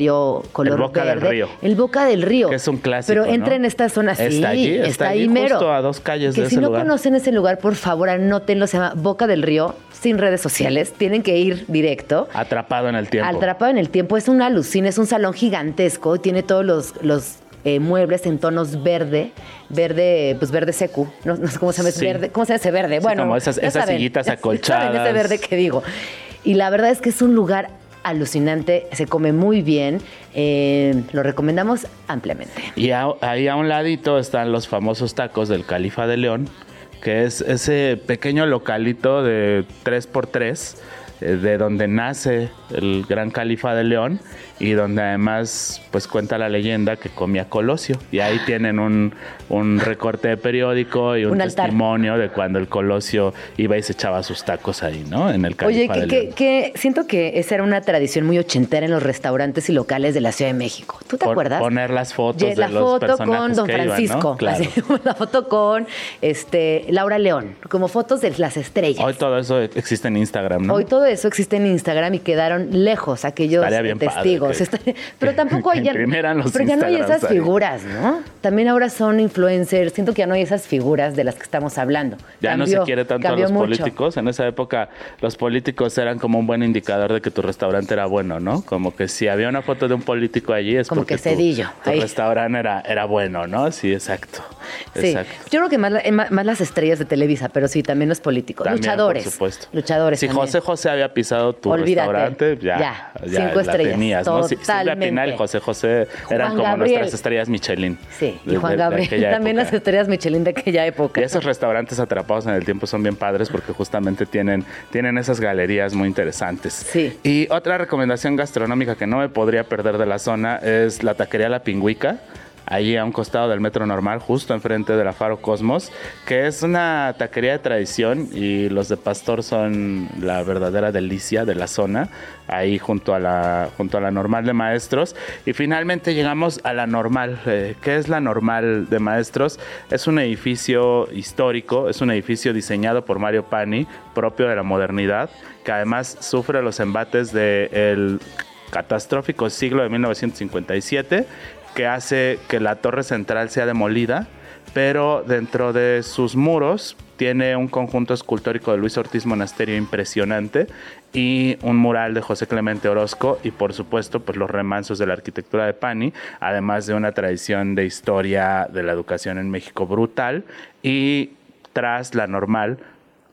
color El Boca del. Río. El Boca del Río. Que es un clásico, Pero ¿no? entra en esta zona, sí, Está allí, está está ahí mero. justo a dos calles que de si ese no lugar. conocen ese lugar, por favor, anótenlo, se llama Boca del Río, sin redes sociales, tienen que ir directo. Atrapado en el tiempo. Atrapado en el tiempo, es un alucín, es un salón gigantesco, tiene todos los, los eh, muebles en tonos verde, verde, pues verde secu, no, no sé cómo se llama, Sí. verde, ¿cómo se llama ese verde? Sí, bueno, como esas- esas saben, sillitas acolchadas. ese verde que digo. Y la verdad es que es un lugar alucinante, se come muy bien, eh, lo recomendamos ampliamente. Y ahí a un ladito están los famosos tacos del Califa de León, que es ese pequeño localito de 3x3, eh, de donde nace el gran Califa de León y donde además pues cuenta la leyenda que comía Colosio. Y ahí tienen un, un recorte de periódico y un, testimonio de cuando el Colosio iba y se echaba sus tacos ahí, ¿no? En el Oye, que, que- que siento que esa era una tradición muy ochentera en los restaurantes y locales de la Ciudad de México. ¿Tú te acuerdas? Poner las fotos Ye- de la los foto personajes con Don que iban, ¿no? Francisco, Claro. así, la foto con este Laura León, como fotos de las estrellas. Hoy todo eso existe en Instagram, ¿no? Hoy todo eso existe en Instagram y quedaron lejos aquellos padre pero tampoco hay ya, pero ya no hay esas figuras, ¿no? También ahora son influencers. Siento que ya no hay esas figuras de las que estamos hablando. Ya no se quiere tanto a los mucho. políticos. En esa época los políticos eran como un buen indicador de que tu restaurante era bueno, ¿no? Como que si había una foto de un político allí es Como porque que Cedillo, tu, restaurante era, era bueno, ¿no? Sí, exacto. Sí, Exacto. yo creo que más, la- más, más las estrellas de Televisa, pero sí, también los políticos. También, luchadores. Por supuesto. Luchadores. Si también. José José había pisado tu Olvídate. restaurante, ya, Ya, ya cinco la estrellas, tenías, ¿no? Si- Silvia totalmente. Pinal José José eran Juan como Gabriel. nuestras estrellas Michelin. Sí, y de- Juan de- de Gabriel. aquella También época. las estrellas Michelin de aquella época. Y esos restaurantes atrapados en el tiempo son bien padres porque justamente tienen, tienen esas galerías muy interesantes. Sí. Y otra recomendación gastronómica que no me podría perder de la zona es la taquería La Pingüica. Allí a un costado del metro normal, justo enfrente de la Faro Cosmos, que es una taquería de tradición y los de Pastor son la verdadera delicia de la zona, ahí junto a la, junto a la normal de maestros. Y finalmente llegamos a la normal. Eh, ¿Qué es la normal de maestros? Es un edificio histórico, es un edificio diseñado por Mario Pani, propio de la modernidad, que además sufre los embates del catastrófico siglo de 1957 que hace que la torre central sea demolida, pero dentro de sus muros tiene un conjunto escultórico de Luis Ortiz Monasterio impresionante y un mural de José Clemente Orozco y por supuesto pues los remansos de la arquitectura de Pani, además de una tradición de historia de la educación en México brutal y tras la normal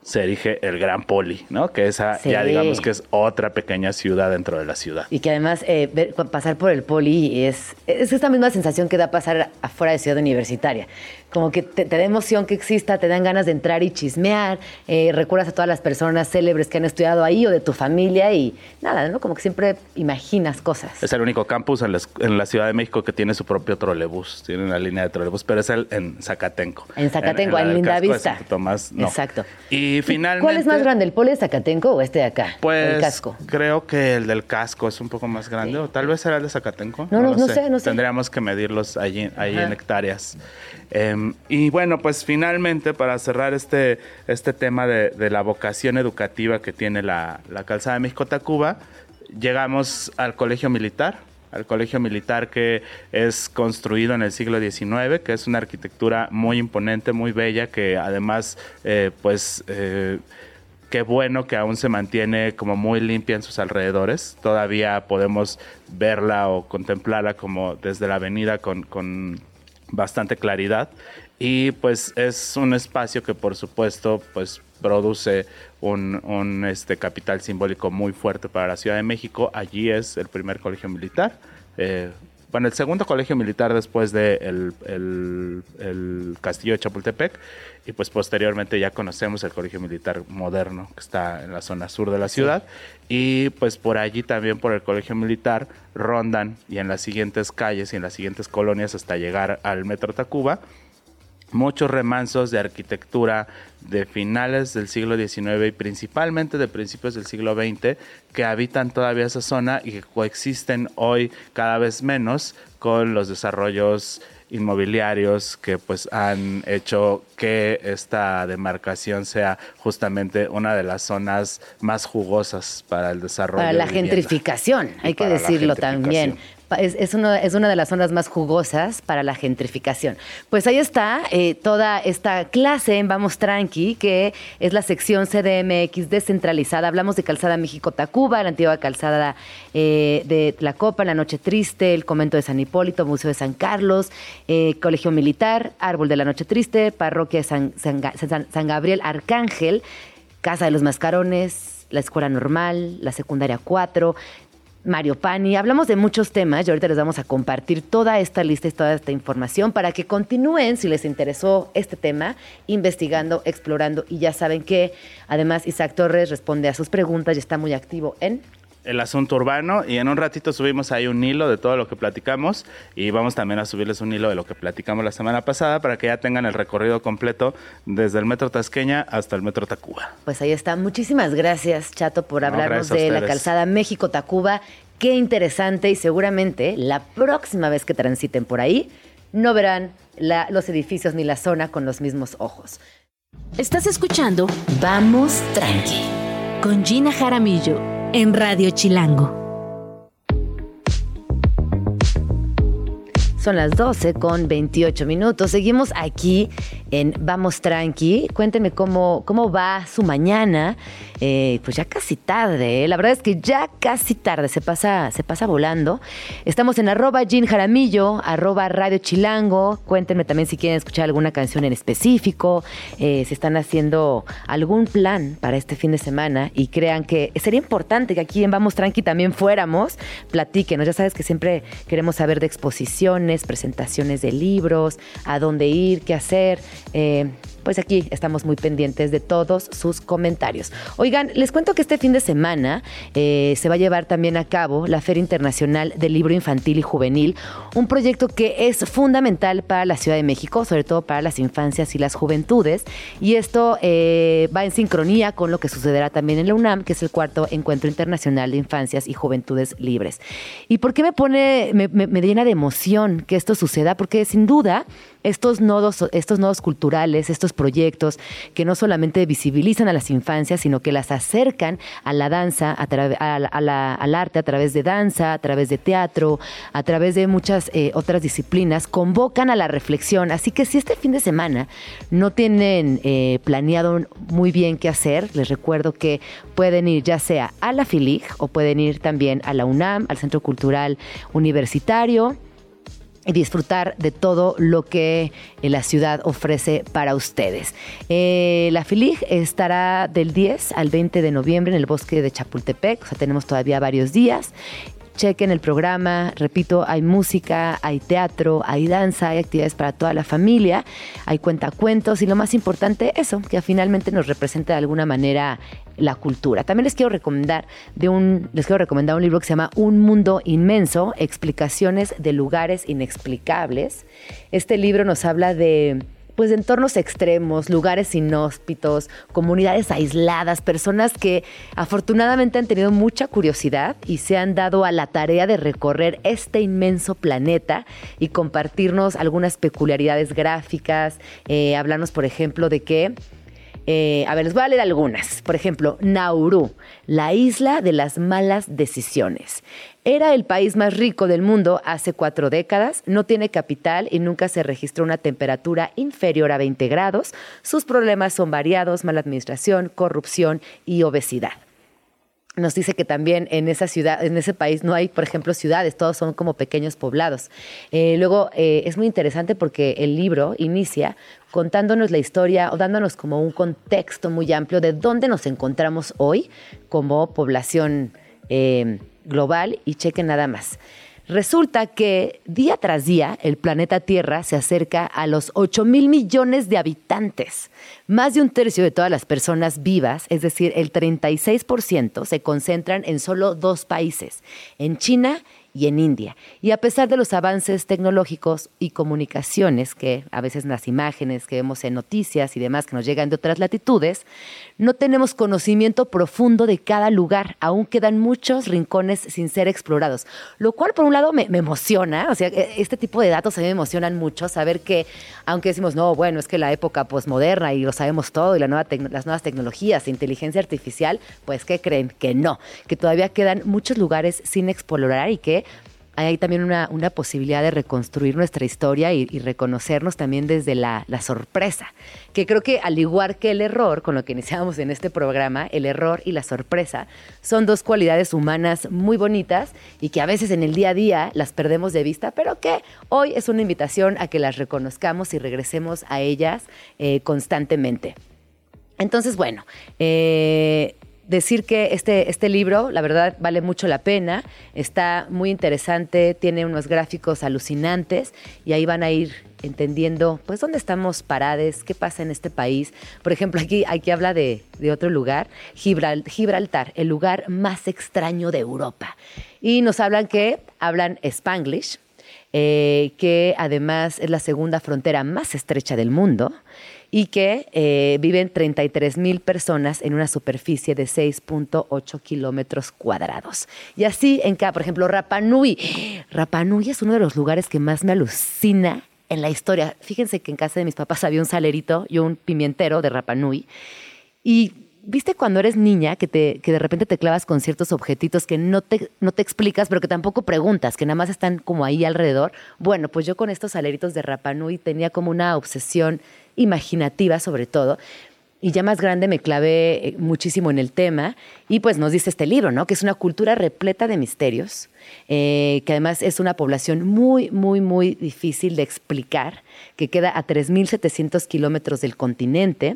se erige el Gran Poli, ¿no? Que esa ya digamos que es otra pequeña ciudad dentro de la ciudad. Y que además eh, ver- pasar por el poli es, es esta misma sensación que da pasar afuera de Ciudad Universitaria. Como que te, te da emoción que exista, te dan ganas de entrar y chismear, eh, recuerdas a todas las personas célebres que han estudiado ahí o de tu familia y nada, ¿no? Como que siempre imaginas cosas. Es el único campus en la, en la Ciudad de México que tiene su propio trolebús, tiene una línea de trolebús, pero es el en Zacatenco. En Zacatenco, en la del Linda Vista. un poquito más- no. Exacto. Y finalmente... ¿Cuál es más grande, el poli de Zacatenco o este de acá? Pues el casco. creo que el del casco es un poco más grande, o tal vez será el de Zacatenco. No, no, no sé, no sé. Tendríamos que medirlos allí, ahí en hectáreas. Em, y bueno, pues finalmente, para cerrar este, este tema de, la vocación educativa que tiene la, la calzada de México-Tacuba, llegamos al colegio militar. Al colegio militar que es construido en el siglo XIX, que es una arquitectura muy imponente, muy bella, que además, eh, pues, eh, qué bueno que aún se mantiene como muy limpia en sus alrededores. Todavía podemos verla o contemplarla como desde la avenida con, con bastante claridad. Y pues es un espacio que por supuesto pues produce un, este, capital simbólico muy fuerte para la Ciudad de México. Allí es el primer colegio militar. Eh, bueno, el segundo colegio militar después del de el, el castillo de Chapultepec y pues posteriormente ya conocemos el colegio militar moderno que está en la zona sur de la ciudad. Y pues por allí también por el colegio militar rondan y en las siguientes calles y en las siguientes colonias hasta llegar al metro Tacuba muchos remansos de arquitectura de finales del siglo XIX y principalmente de principios del siglo XX que habitan todavía esa zona y que coexisten hoy cada vez menos con los desarrollos inmobiliarios que pues han hecho que esta demarcación sea justamente una de las zonas más jugosas para el desarrollo. Para la de gentrificación, hay que decirlo también. Es, es, uno- es una de las zonas más jugosas para la gentrificación. Pues ahí está eh, toda esta clase en Vamos Tranqui, que es la sección CDMX descentralizada. Hablamos de Calzada México-Tacuba, la antigua calzada eh, de La Copa, La Noche Triste, el Convento de San Hipólito, Museo de San Carlos, eh, Colegio Militar, Árbol de la Noche Triste, Parroquia de San, San- San Gabriel Arcángel, Casa de los Mascarones, la Escuela Normal, la Secundaria 4, Mario Pani. Hablamos de muchos temas y ahorita les vamos a compartir toda esta lista y toda esta información para que continúen, si les interesó este tema, investigando, explorando. Y ya saben que además Isaac Torres responde a sus preguntas y está muy activo en... el asunto urbano y en un ratito subimos ahí un hilo de todo lo que platicamos y vamos también a subirles un hilo de lo que platicamos la semana pasada para que ya tengan el recorrido completo desde el Metro Tasqueña hasta el Metro Tacuba. Pues ahí está. Muchísimas gracias, Chato, por No, hablarnos de la calzada México-Tacuba. Qué interesante y seguramente la próxima vez que transiten por ahí no verán la- los edificios ni la zona con los mismos ojos. Estás escuchando Vamos Tranqui con Gina Jaramillo en Radio Chilango. Son las 12 con 28 minutos. Seguimos aquí en Vamos Tranqui. Cuéntenme cómo, cómo va su mañana. Eh, pues ya casi tarde. ¿eh? La verdad es que ya casi tarde. Se pasa, se pasa volando. Estamos en arroba Jean Jaramillo, arroba Radio Chilango. Cuéntenme también si quieren escuchar alguna canción en específico. eh, si están haciendo algún plan para este fin de semana y crean que sería importante que aquí en Vamos Tranqui también fuéramos. Platíquenos. Ya sabes que siempre queremos saber de exposiciones, presentaciones de libros, a dónde ir, qué hacer. Eh, pues aquí estamos muy pendientes de todos sus comentarios. Oigan, les cuento que este fin de semana eh, se va a llevar también a cabo la Feria Internacional del Libro Infantil y Juvenil, un proyecto que es fundamental para la Ciudad de México, sobre todo para las infancias y las juventudes. Y esto eh, va en sincronía con lo que sucederá también en la UNAM, que es el cuarto Encuentro Internacional de Infancias y Juventudes Libres. ¿Y por qué me pone, me, me- me llena de emoción que esto suceda? Porque sin duda estos nodos, estos nodos culturales, estos proyectos que no solamente visibilizan a las infancias, sino que las acercan a la danza, a al arte a través de danza, a través de teatro, a través de muchas eh, otras disciplinas, convocan a la reflexión. Así que si este fin de semana no tienen eh, planeado muy bien qué hacer, les recuerdo que pueden ir ya sea a la FILIG o pueden ir también a la UNAM, al Centro Cultural Universitario y disfrutar de todo lo que eh, la ciudad ofrece para ustedes. Eh, la FILIG estará del 10 al 20 de noviembre en el bosque de Chapultepec, o sea, tenemos todavía varios días. Chequen el programa, repito, hay música, hay teatro, hay danza, hay actividades para toda la familia, hay cuentacuentos y lo más importante, eso, que finalmente nos representa de alguna manera la cultura. También les quiero recomendar de un, les quiero recomendar un libro que se llama Un mundo inmenso, explicaciones de lugares inexplicables. Este libro nos habla de pues de entornos extremos, lugares inhóspitos, comunidades aisladas, personas que afortunadamente han tenido mucha curiosidad y se han dado a la tarea de recorrer este inmenso planeta y compartirnos algunas peculiaridades gráficas, eh, hablarnos por ejemplo de que eh, a ver, les voy a leer algunas. Por ejemplo, Nauru, la isla de las malas decisiones. Era el país más rico del mundo hace cuatro décadas, no tiene capital y nunca se registró una temperatura inferior a 20 grados. Sus problemas son variados, mala administración, corrupción y obesidad nos dice que también en esa ciudad, en ese país no hay, por ejemplo, ciudades, todos son como pequeños poblados. Eh, luego eh, es muy interesante porque el libro inicia contándonos la historia o dándonos como un contexto muy amplio de dónde nos encontramos hoy como población eh, global y chequen nada más. Resulta que día tras día el planeta Tierra se acerca a los 8 mil millones de habitantes. Más de un tercio de todas las personas vivas, es decir, el 36%, se concentran en solo dos países, en China y en India. Y a pesar de los avances tecnológicos y comunicaciones, que a veces las imágenes que vemos en noticias y demás que nos llegan de otras latitudes, no tenemos conocimiento profundo de cada lugar. Aún quedan muchos rincones sin ser explorados. Lo cual, por un lado, me, emociona. O sea, e- este tipo de datos a mí me emocionan mucho. Saber que, aunque decimos, no, bueno, es que la época posmoderna y lo sabemos todo y las nuevas tecnologías, inteligencia artificial, pues, ¿qué creen? Que no. Que todavía quedan muchos lugares sin explorar y que hay también una, posibilidad de reconstruir nuestra historia y, reconocernos también desde la, sorpresa. Que creo que al igual que el error, con lo que iniciamos en este programa, el error y la sorpresa son dos cualidades humanas muy bonitas y que a veces en el día a día las perdemos de vista, pero que hoy es una invitación a que las reconozcamos y regresemos a ellas eh, constantemente. Entonces, bueno, eh, decir que este, este libro, la verdad, vale mucho la pena, está muy interesante, tiene unos gráficos alucinantes y ahí van a ir entendiendo, pues, dónde estamos parades, qué pasa en este país. Por ejemplo, aquí, aquí habla de, de otro lugar, Gibral- Gibraltar, el lugar más extraño de Europa. Y nos hablan que hablan Spanglish, eh, que además es la segunda frontera más estrecha del mundo y que eh, viven 33 mil personas en una superficie de 6.8 kilómetros cuadrados. Y así en cada, por ejemplo, Rapa Nui. Rapa Nui es uno de los lugares que más me alucina en la historia. Fíjense que en casa de mis papás había un salerito y un pimientero de Rapa Nui. Y viste cuando eres niña que, te, que de repente te clavas con ciertos objetitos que no te, no te explicas, pero que tampoco preguntas, que nada más están como ahí alrededor. Bueno, pues yo con estos saleritos de Rapanui tenía como una obsesión imaginativa sobre todo. Y ya más grande me clavé eh, muchísimo en el tema y pues nos dice este libro, ¿no? Que es una cultura repleta de misterios, eh, que además es una población muy, muy, muy difícil de explicar, que queda a 3.700 kilómetros del continente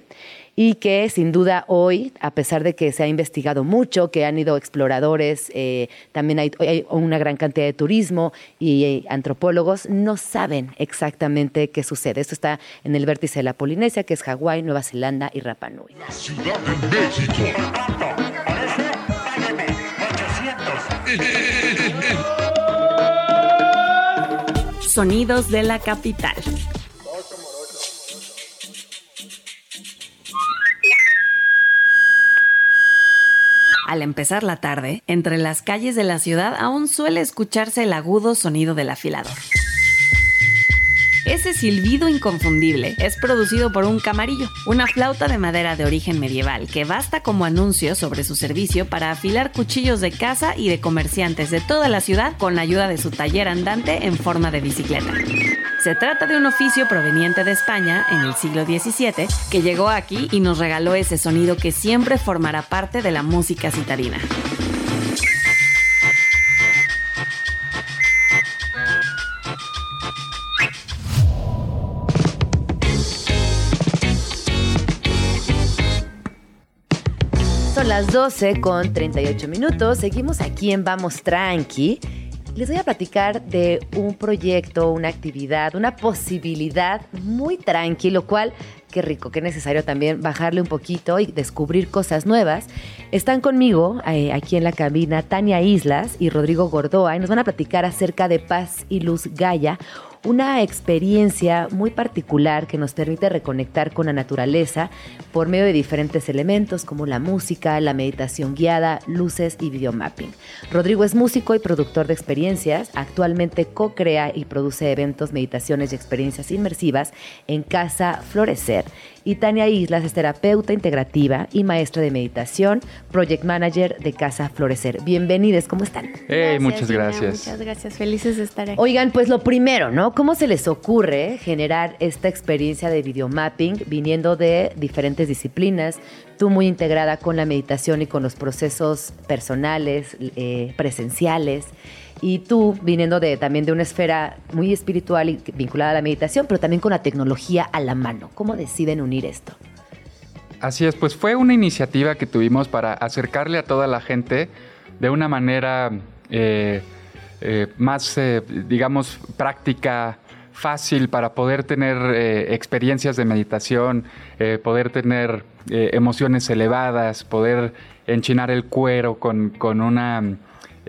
y que sin duda hoy, a pesar de que se ha investigado mucho, que han ido exploradores, eh, también hay, hay una gran cantidad de turismo y eh, antropólogos, no saben exactamente qué sucede. Esto está en el vértice de la Polinesia, que es Hawái, Nueva Zelanda y Rapa Nui. Ciudad de México. Sonidos de la capital. Al empezar la tarde, entre las calles de la ciudad aún suele escucharse el agudo sonido del afilador. Ese silbido inconfundible es producido por un camarillo, una flauta de madera de origen medieval que basta como anuncio sobre su servicio para afilar cuchillos de casa y de comerciantes de toda la ciudad con ayuda de su taller andante en forma de bicicleta. Se trata de un oficio proveniente de España en el siglo XVII que llegó aquí y nos regaló ese sonido que siempre formará parte de la música citarina. Son las 12 con 38 minutos. Seguimos aquí en Vamos Tranqui. Les voy a platicar de un proyecto, una actividad, una posibilidad muy tranqui, lo cual, qué rico, qué necesario también bajarle un poquito y descubrir cosas nuevas. Están conmigo eh, aquí en la cabina Tania Islas y Rodrigo Gordoa y nos van a platicar acerca de Paz y Luz Gaia, una experiencia muy particular que nos permite reconectar con la naturaleza por medio de diferentes elementos como la música, la meditación guiada, luces y videomapping. Rodrigo es músico y productor de experiencias, actualmente co-crea y produce eventos, meditaciones y experiencias inmersivas en Casa Florecer. Y Tania Islas es terapeuta integrativa y maestra de meditación, project manager de Casa Florecer. Bienvenidos, ¿cómo están? Hey, muchas Gina, gracias. Muchas gracias, felices de estar aquí. Oigan, pues lo primero, ¿no? ¿Cómo se les ocurre generar esta experiencia de videomapping viniendo de diferentes disciplinas? Tú muy integrada con la meditación y con los procesos personales, eh, presenciales. Y tú viniendo de, también de una esfera muy espiritual y vinculada a la meditación, pero también con la tecnología a la mano. ¿Cómo deciden unir esto? Así es, pues fue una iniciativa que tuvimos para acercarle a toda la gente de una manera eh, eh, más, eh, digamos, práctica, fácil para poder tener experiencias de meditación, poder tener emociones elevadas, poder enchinar el cuero con, con una...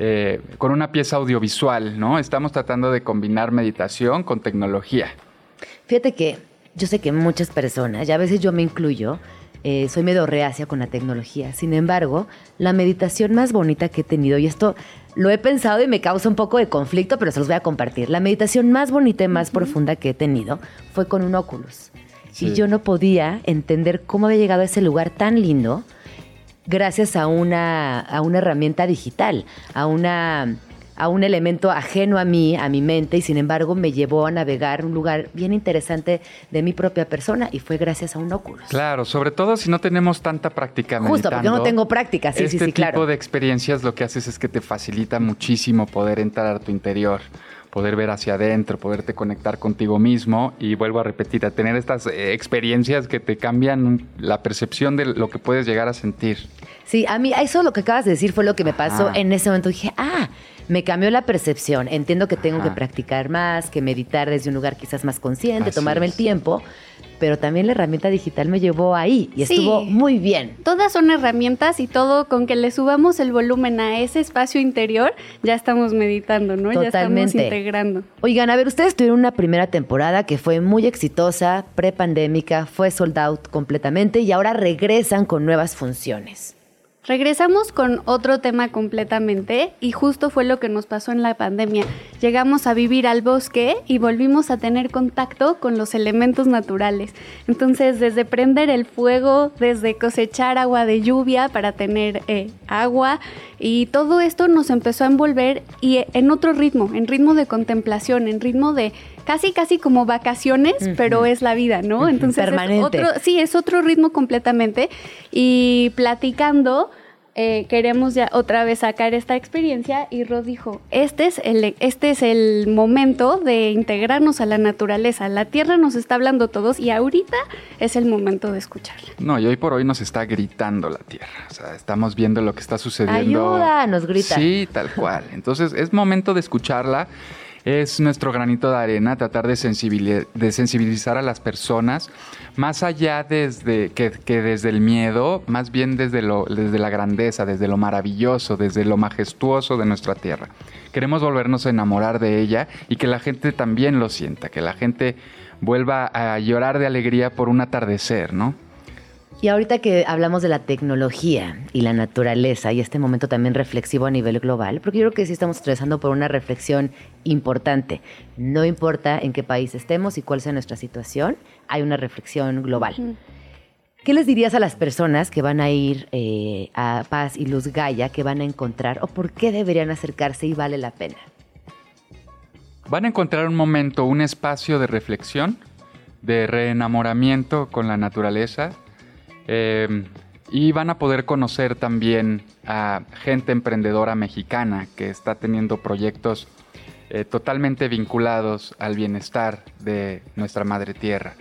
eh, con una pieza audiovisual, ¿no? Estamos tratando de combinar meditación con tecnología. Fíjate que yo sé que muchas personas, y a veces yo me incluyo, eh, soy medio reacia con la tecnología. Sin embargo, la meditación más bonita que he tenido, y esto lo he pensado y me causa un poco de conflicto, pero se los voy a compartir. La meditación más bonita y más profunda que he tenido fue con un Oculus. Y Sí. yo no podía entender cómo había llegado a ese lugar tan lindo gracias a una, a una herramienta digital, a una a un elemento ajeno a mí, a mi mente, y sin embargo me llevó a navegar un lugar bien interesante de mi propia persona y fue gracias a un Oculus. Claro, sobre todo si no tenemos tanta práctica Justo, porque yo no tengo práctica, sí, sí, este sí, tipo claro. de experiencias lo que haces es que te facilita muchísimo poder entrar a tu interior, poder ver hacia adentro, poderte conectar contigo mismo y vuelvo a repetir, a tener estas eh, experiencias que te cambian la percepción de lo que puedes llegar a sentir. Sí, a mí eso lo que acabas de decir fue lo que me pasó en ese momento. Dije, ah, me cambió la percepción. Entiendo que tengo que practicar más, que meditar desde un lugar quizás más consciente, Así tomarme es. el tiempo, pero también la herramienta digital me llevó ahí y Sí. estuvo muy bien. Todas son herramientas y todo con que le subamos el volumen a ese espacio interior, ya estamos meditando, ¿no? Ya estamos Totalmente. integrando. Oigan, a ver, ustedes tuvieron una primera temporada que fue muy exitosa, prepandémica, fue sold out completamente y ahora regresan con nuevas funciones. Regresamos con otro tema completamente y justo fue lo que nos pasó en la pandemia. Llegamos a vivir al bosque y volvimos a tener contacto con los elementos naturales. Entonces, desde prender el fuego, desde cosechar agua de lluvia para tener eh, agua y todo esto nos empezó a envolver y en otro ritmo, en ritmo de contemplación, en ritmo de casi casi como vacaciones, Ujú. pero es la vida, ¿no? Entonces es permanente. otro, sí, es otro ritmo completamente. Y platicando, eh, queremos ya otra vez sacar esta experiencia y Rod dijo, este es, el, este es el momento de integrarnos a la naturaleza. La tierra nos está hablando a todos y ahorita es el momento de escucharla. No, y hoy por hoy nos está gritando la tierra. O sea, estamos viendo lo que está sucediendo. Ayuda, nos grita. Sí, tal cual. Entonces es momento de escucharla. Es nuestro granito de arena tratar de, sensibili- de sensibilizar a las personas, más allá desde, que, que desde el miedo, más bien desde, lo, desde la grandeza, desde lo maravilloso, desde lo majestuoso de nuestra tierra. Queremos volvernos a enamorar de ella y que la gente también lo sienta, que la gente vuelva a llorar de alegría por un atardecer, ¿no? Y ahorita que hablamos de la tecnología y la naturaleza y este momento también reflexivo a nivel global, porque yo creo que sí estamos atravesando por una reflexión importante. No importa en qué país estemos y cuál sea nuestra situación, hay una reflexión global. ¿Qué les dirías a las personas que van a ir eh, a Paz y Luz Gaia, que van a encontrar o por qué deberían acercarse y vale la pena? Van a encontrar un momento, un espacio de reflexión, de reenamoramiento con la naturaleza eh, y van a poder conocer también a gente emprendedora mexicana que está teniendo proyectos eh, totalmente vinculados al bienestar de nuestra madre tierra.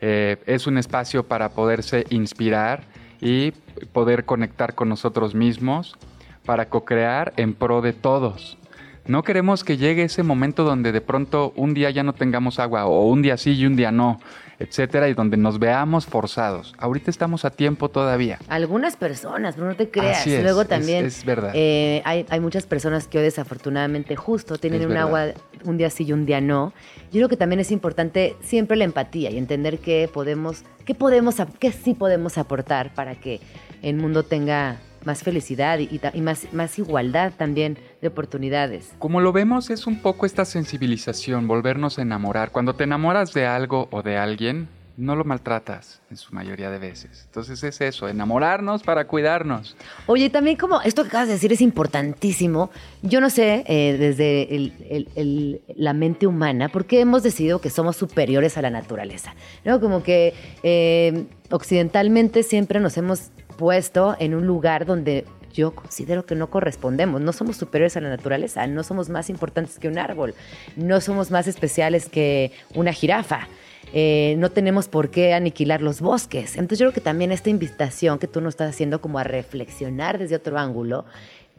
Eh, es un espacio para poderse inspirar y poder conectar con nosotros mismos para co-crear en pro de todos. No queremos que llegue ese momento donde de pronto un día ya no tengamos agua o un día sí y un día no, etcétera, y donde nos veamos forzados. Ahorita estamos a tiempo todavía. Algunas personas, pero no te creas. Así es, Luego también es verdad. eh, hay, hay muchas personas que hoy desafortunadamente justo tienen Es un verdad. agua un día sí y un día no. Yo creo que también es importante siempre la empatía y entender qué podemos, qué podemos, qué sí podemos aportar para que el mundo tenga más felicidad y, más, más igualdad también de oportunidades. Como lo vemos es un poco esta sensibilización, volvernos a enamorar. Cuando te enamoras de algo o de alguien, no lo maltratas en su mayoría de veces. Entonces es eso, enamorarnos para cuidarnos. Oye, también como esto que acabas de decir es importantísimo. Yo no sé, eh, desde el- el- el- la mente humana, por qué hemos decidido que somos superiores a la naturaleza. ¿No? Como que eh, occidentalmente siempre nos hemos puesto en un lugar donde yo considero que no correspondemos. No somos superiores a la naturaleza, no somos más importantes que un árbol, no somos más especiales que una jirafa. Eh, no tenemos por qué aniquilar los bosques. Entonces yo creo que también esta invitación que tú nos estás haciendo como a reflexionar desde otro ángulo,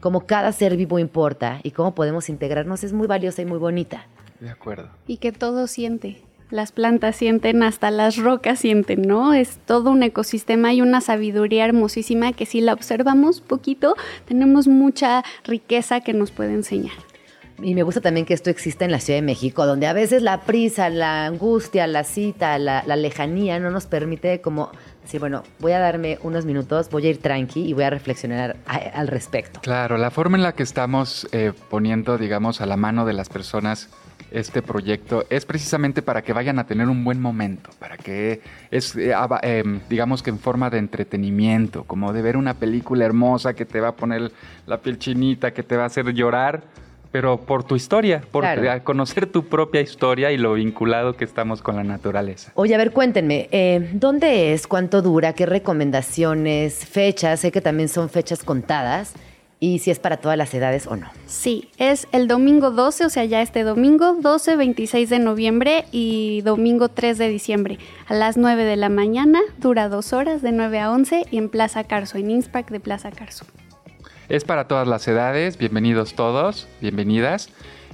como cada ser vivo importa y cómo podemos integrarnos es muy valiosa y muy bonita. De acuerdo. y que todo siente. Las plantas sienten, hasta las rocas sienten, ¿no? Es todo un ecosistema y una sabiduría hermosísima que si la observamos poquito, tenemos mucha riqueza que nos puede enseñar. Y me gusta también que esto exista en la Ciudad de México, donde a veces la prisa, la angustia, la cita, la, la lejanía no nos permite como decir, bueno, voy a darme unos minutos, voy a ir tranqui y voy a reflexionar a- al respecto. Claro, la forma en la que estamos eh, poniendo, digamos, a la mano de las personas este proyecto es precisamente para que vayan a tener un buen momento, para que es, eh, em, digamos que en forma de entretenimiento, como de ver una película hermosa que te va a poner la piel chinita, que te va a hacer llorar, pero por tu historia, por Claro. conocer tu propia historia y lo vinculado que estamos con la naturaleza. Oye, a ver, cuéntenme, eh, ¿dónde es? ¿Cuánto dura? ¿Qué recomendaciones? ¿Fechas? Sé que también son fechas contadas. Y si es para todas las edades o no. Sí, es el domingo 12, o sea, ya este domingo 12, 26 de noviembre y domingo 3 de diciembre a las 9 de la mañana, dura dos horas de 9 a 11 y en Plaza Carso, en Inspac de Plaza Carso. Es para todas las edades, bienvenidos todos, bienvenidas.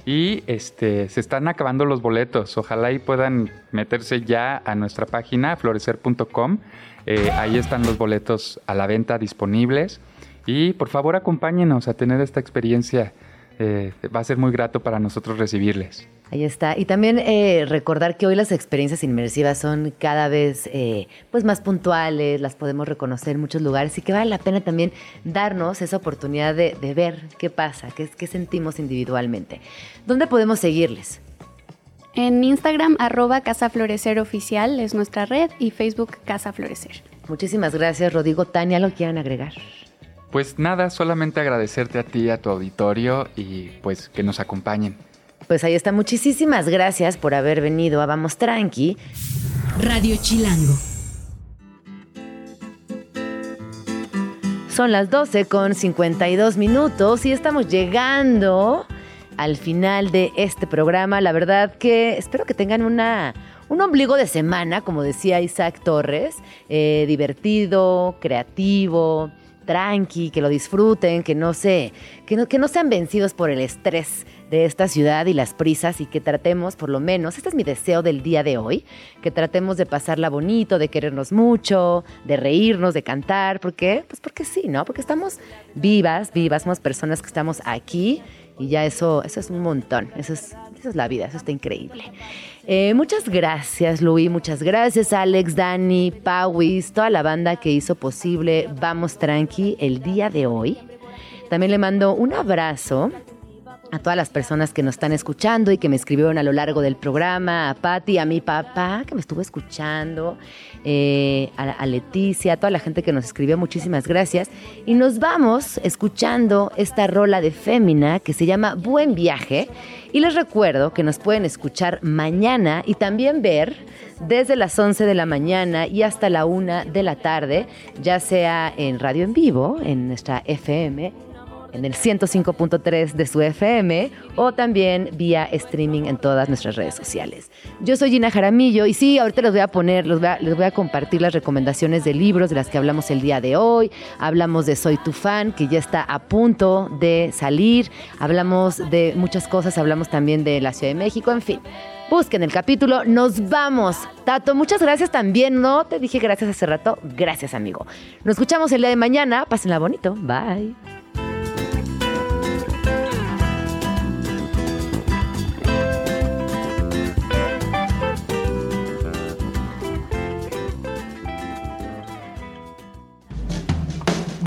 Y este, se están acabando los boletos. Ojalá y puedan meterse ya a nuestra página florecer.com. Eh, ahí están los boletos a la venta disponibles. Y por favor acompáñenos a tener esta experiencia. Eh, va a ser muy grato para nosotros recibirles. Ahí está. Y también eh, recordar que hoy las experiencias inmersivas son cada vez eh, pues más puntuales, las podemos reconocer en muchos lugares y que vale la pena también darnos esa oportunidad de, de ver qué pasa, qué, qué sentimos individualmente. ¿Dónde podemos seguirles? En Instagram, arroba Casa Florecer Oficial es nuestra red y Facebook Casa Florecer. Muchísimas gracias, Rodrigo. Tania, ¿lo quieran agregar? Pues nada, solamente agradecerte a ti, a tu auditorio y pues que nos acompañen. Pues ahí está. Muchísimas gracias por haber venido a Vamos Tranqui. Radio Chilango. Son las 12 con 52 minutos y estamos llegando al final de este programa. La verdad que espero que tengan una, un ombligo de semana, como decía Isaac Torres, eh, divertido, creativo, tranqui, que lo disfruten, que no, se, que, no, que no sean vencidos por el estrés de esta ciudad y las prisas y que tratemos, por lo menos, este es mi deseo del día de hoy, que tratemos de pasarla bonito, de querernos mucho, de reírnos, de cantar, ¿por qué? Pues porque sí, ¿no? Porque estamos vivas, vivas, somos personas que estamos aquí y ya eso, eso es un montón, eso es, Eso es la vida, eso está increíble. Eh, muchas gracias, Luis, muchas gracias, Alex, Dani, Pauis, toda la banda que hizo posible Vamos Tranqui el día de hoy. También le mando un abrazo a todas las personas que nos están escuchando y que me escribieron a lo largo del programa, a Patti, a mi papá que me estuvo escuchando, eh, a, a Leticia, a toda la gente que nos escribió, muchísimas gracias. Y nos vamos escuchando esta rola de Fémina que se llama Buen Viaje. Y les recuerdo que nos pueden escuchar mañana y también ver desde las 11 de la mañana y hasta la 1 de la tarde, ya sea en radio en vivo, en nuestra FM, en el 105.3 de su FM o también vía streaming en todas nuestras redes sociales. Yo soy Gina Jaramillo y sí, ahorita les voy a poner, les voy a, compartir las recomendaciones de libros de las que hablamos el día de hoy. Hablamos de Soy tu fan, que ya está a punto de salir. Hablamos de muchas cosas, hablamos también de la Ciudad de México, en fin. Busquen el capítulo, nos vamos. Tato, muchas gracias también, ¿no? Te dije gracias hace rato. Gracias, amigo. Nos escuchamos el día de mañana. Pásenla bonito. Bye.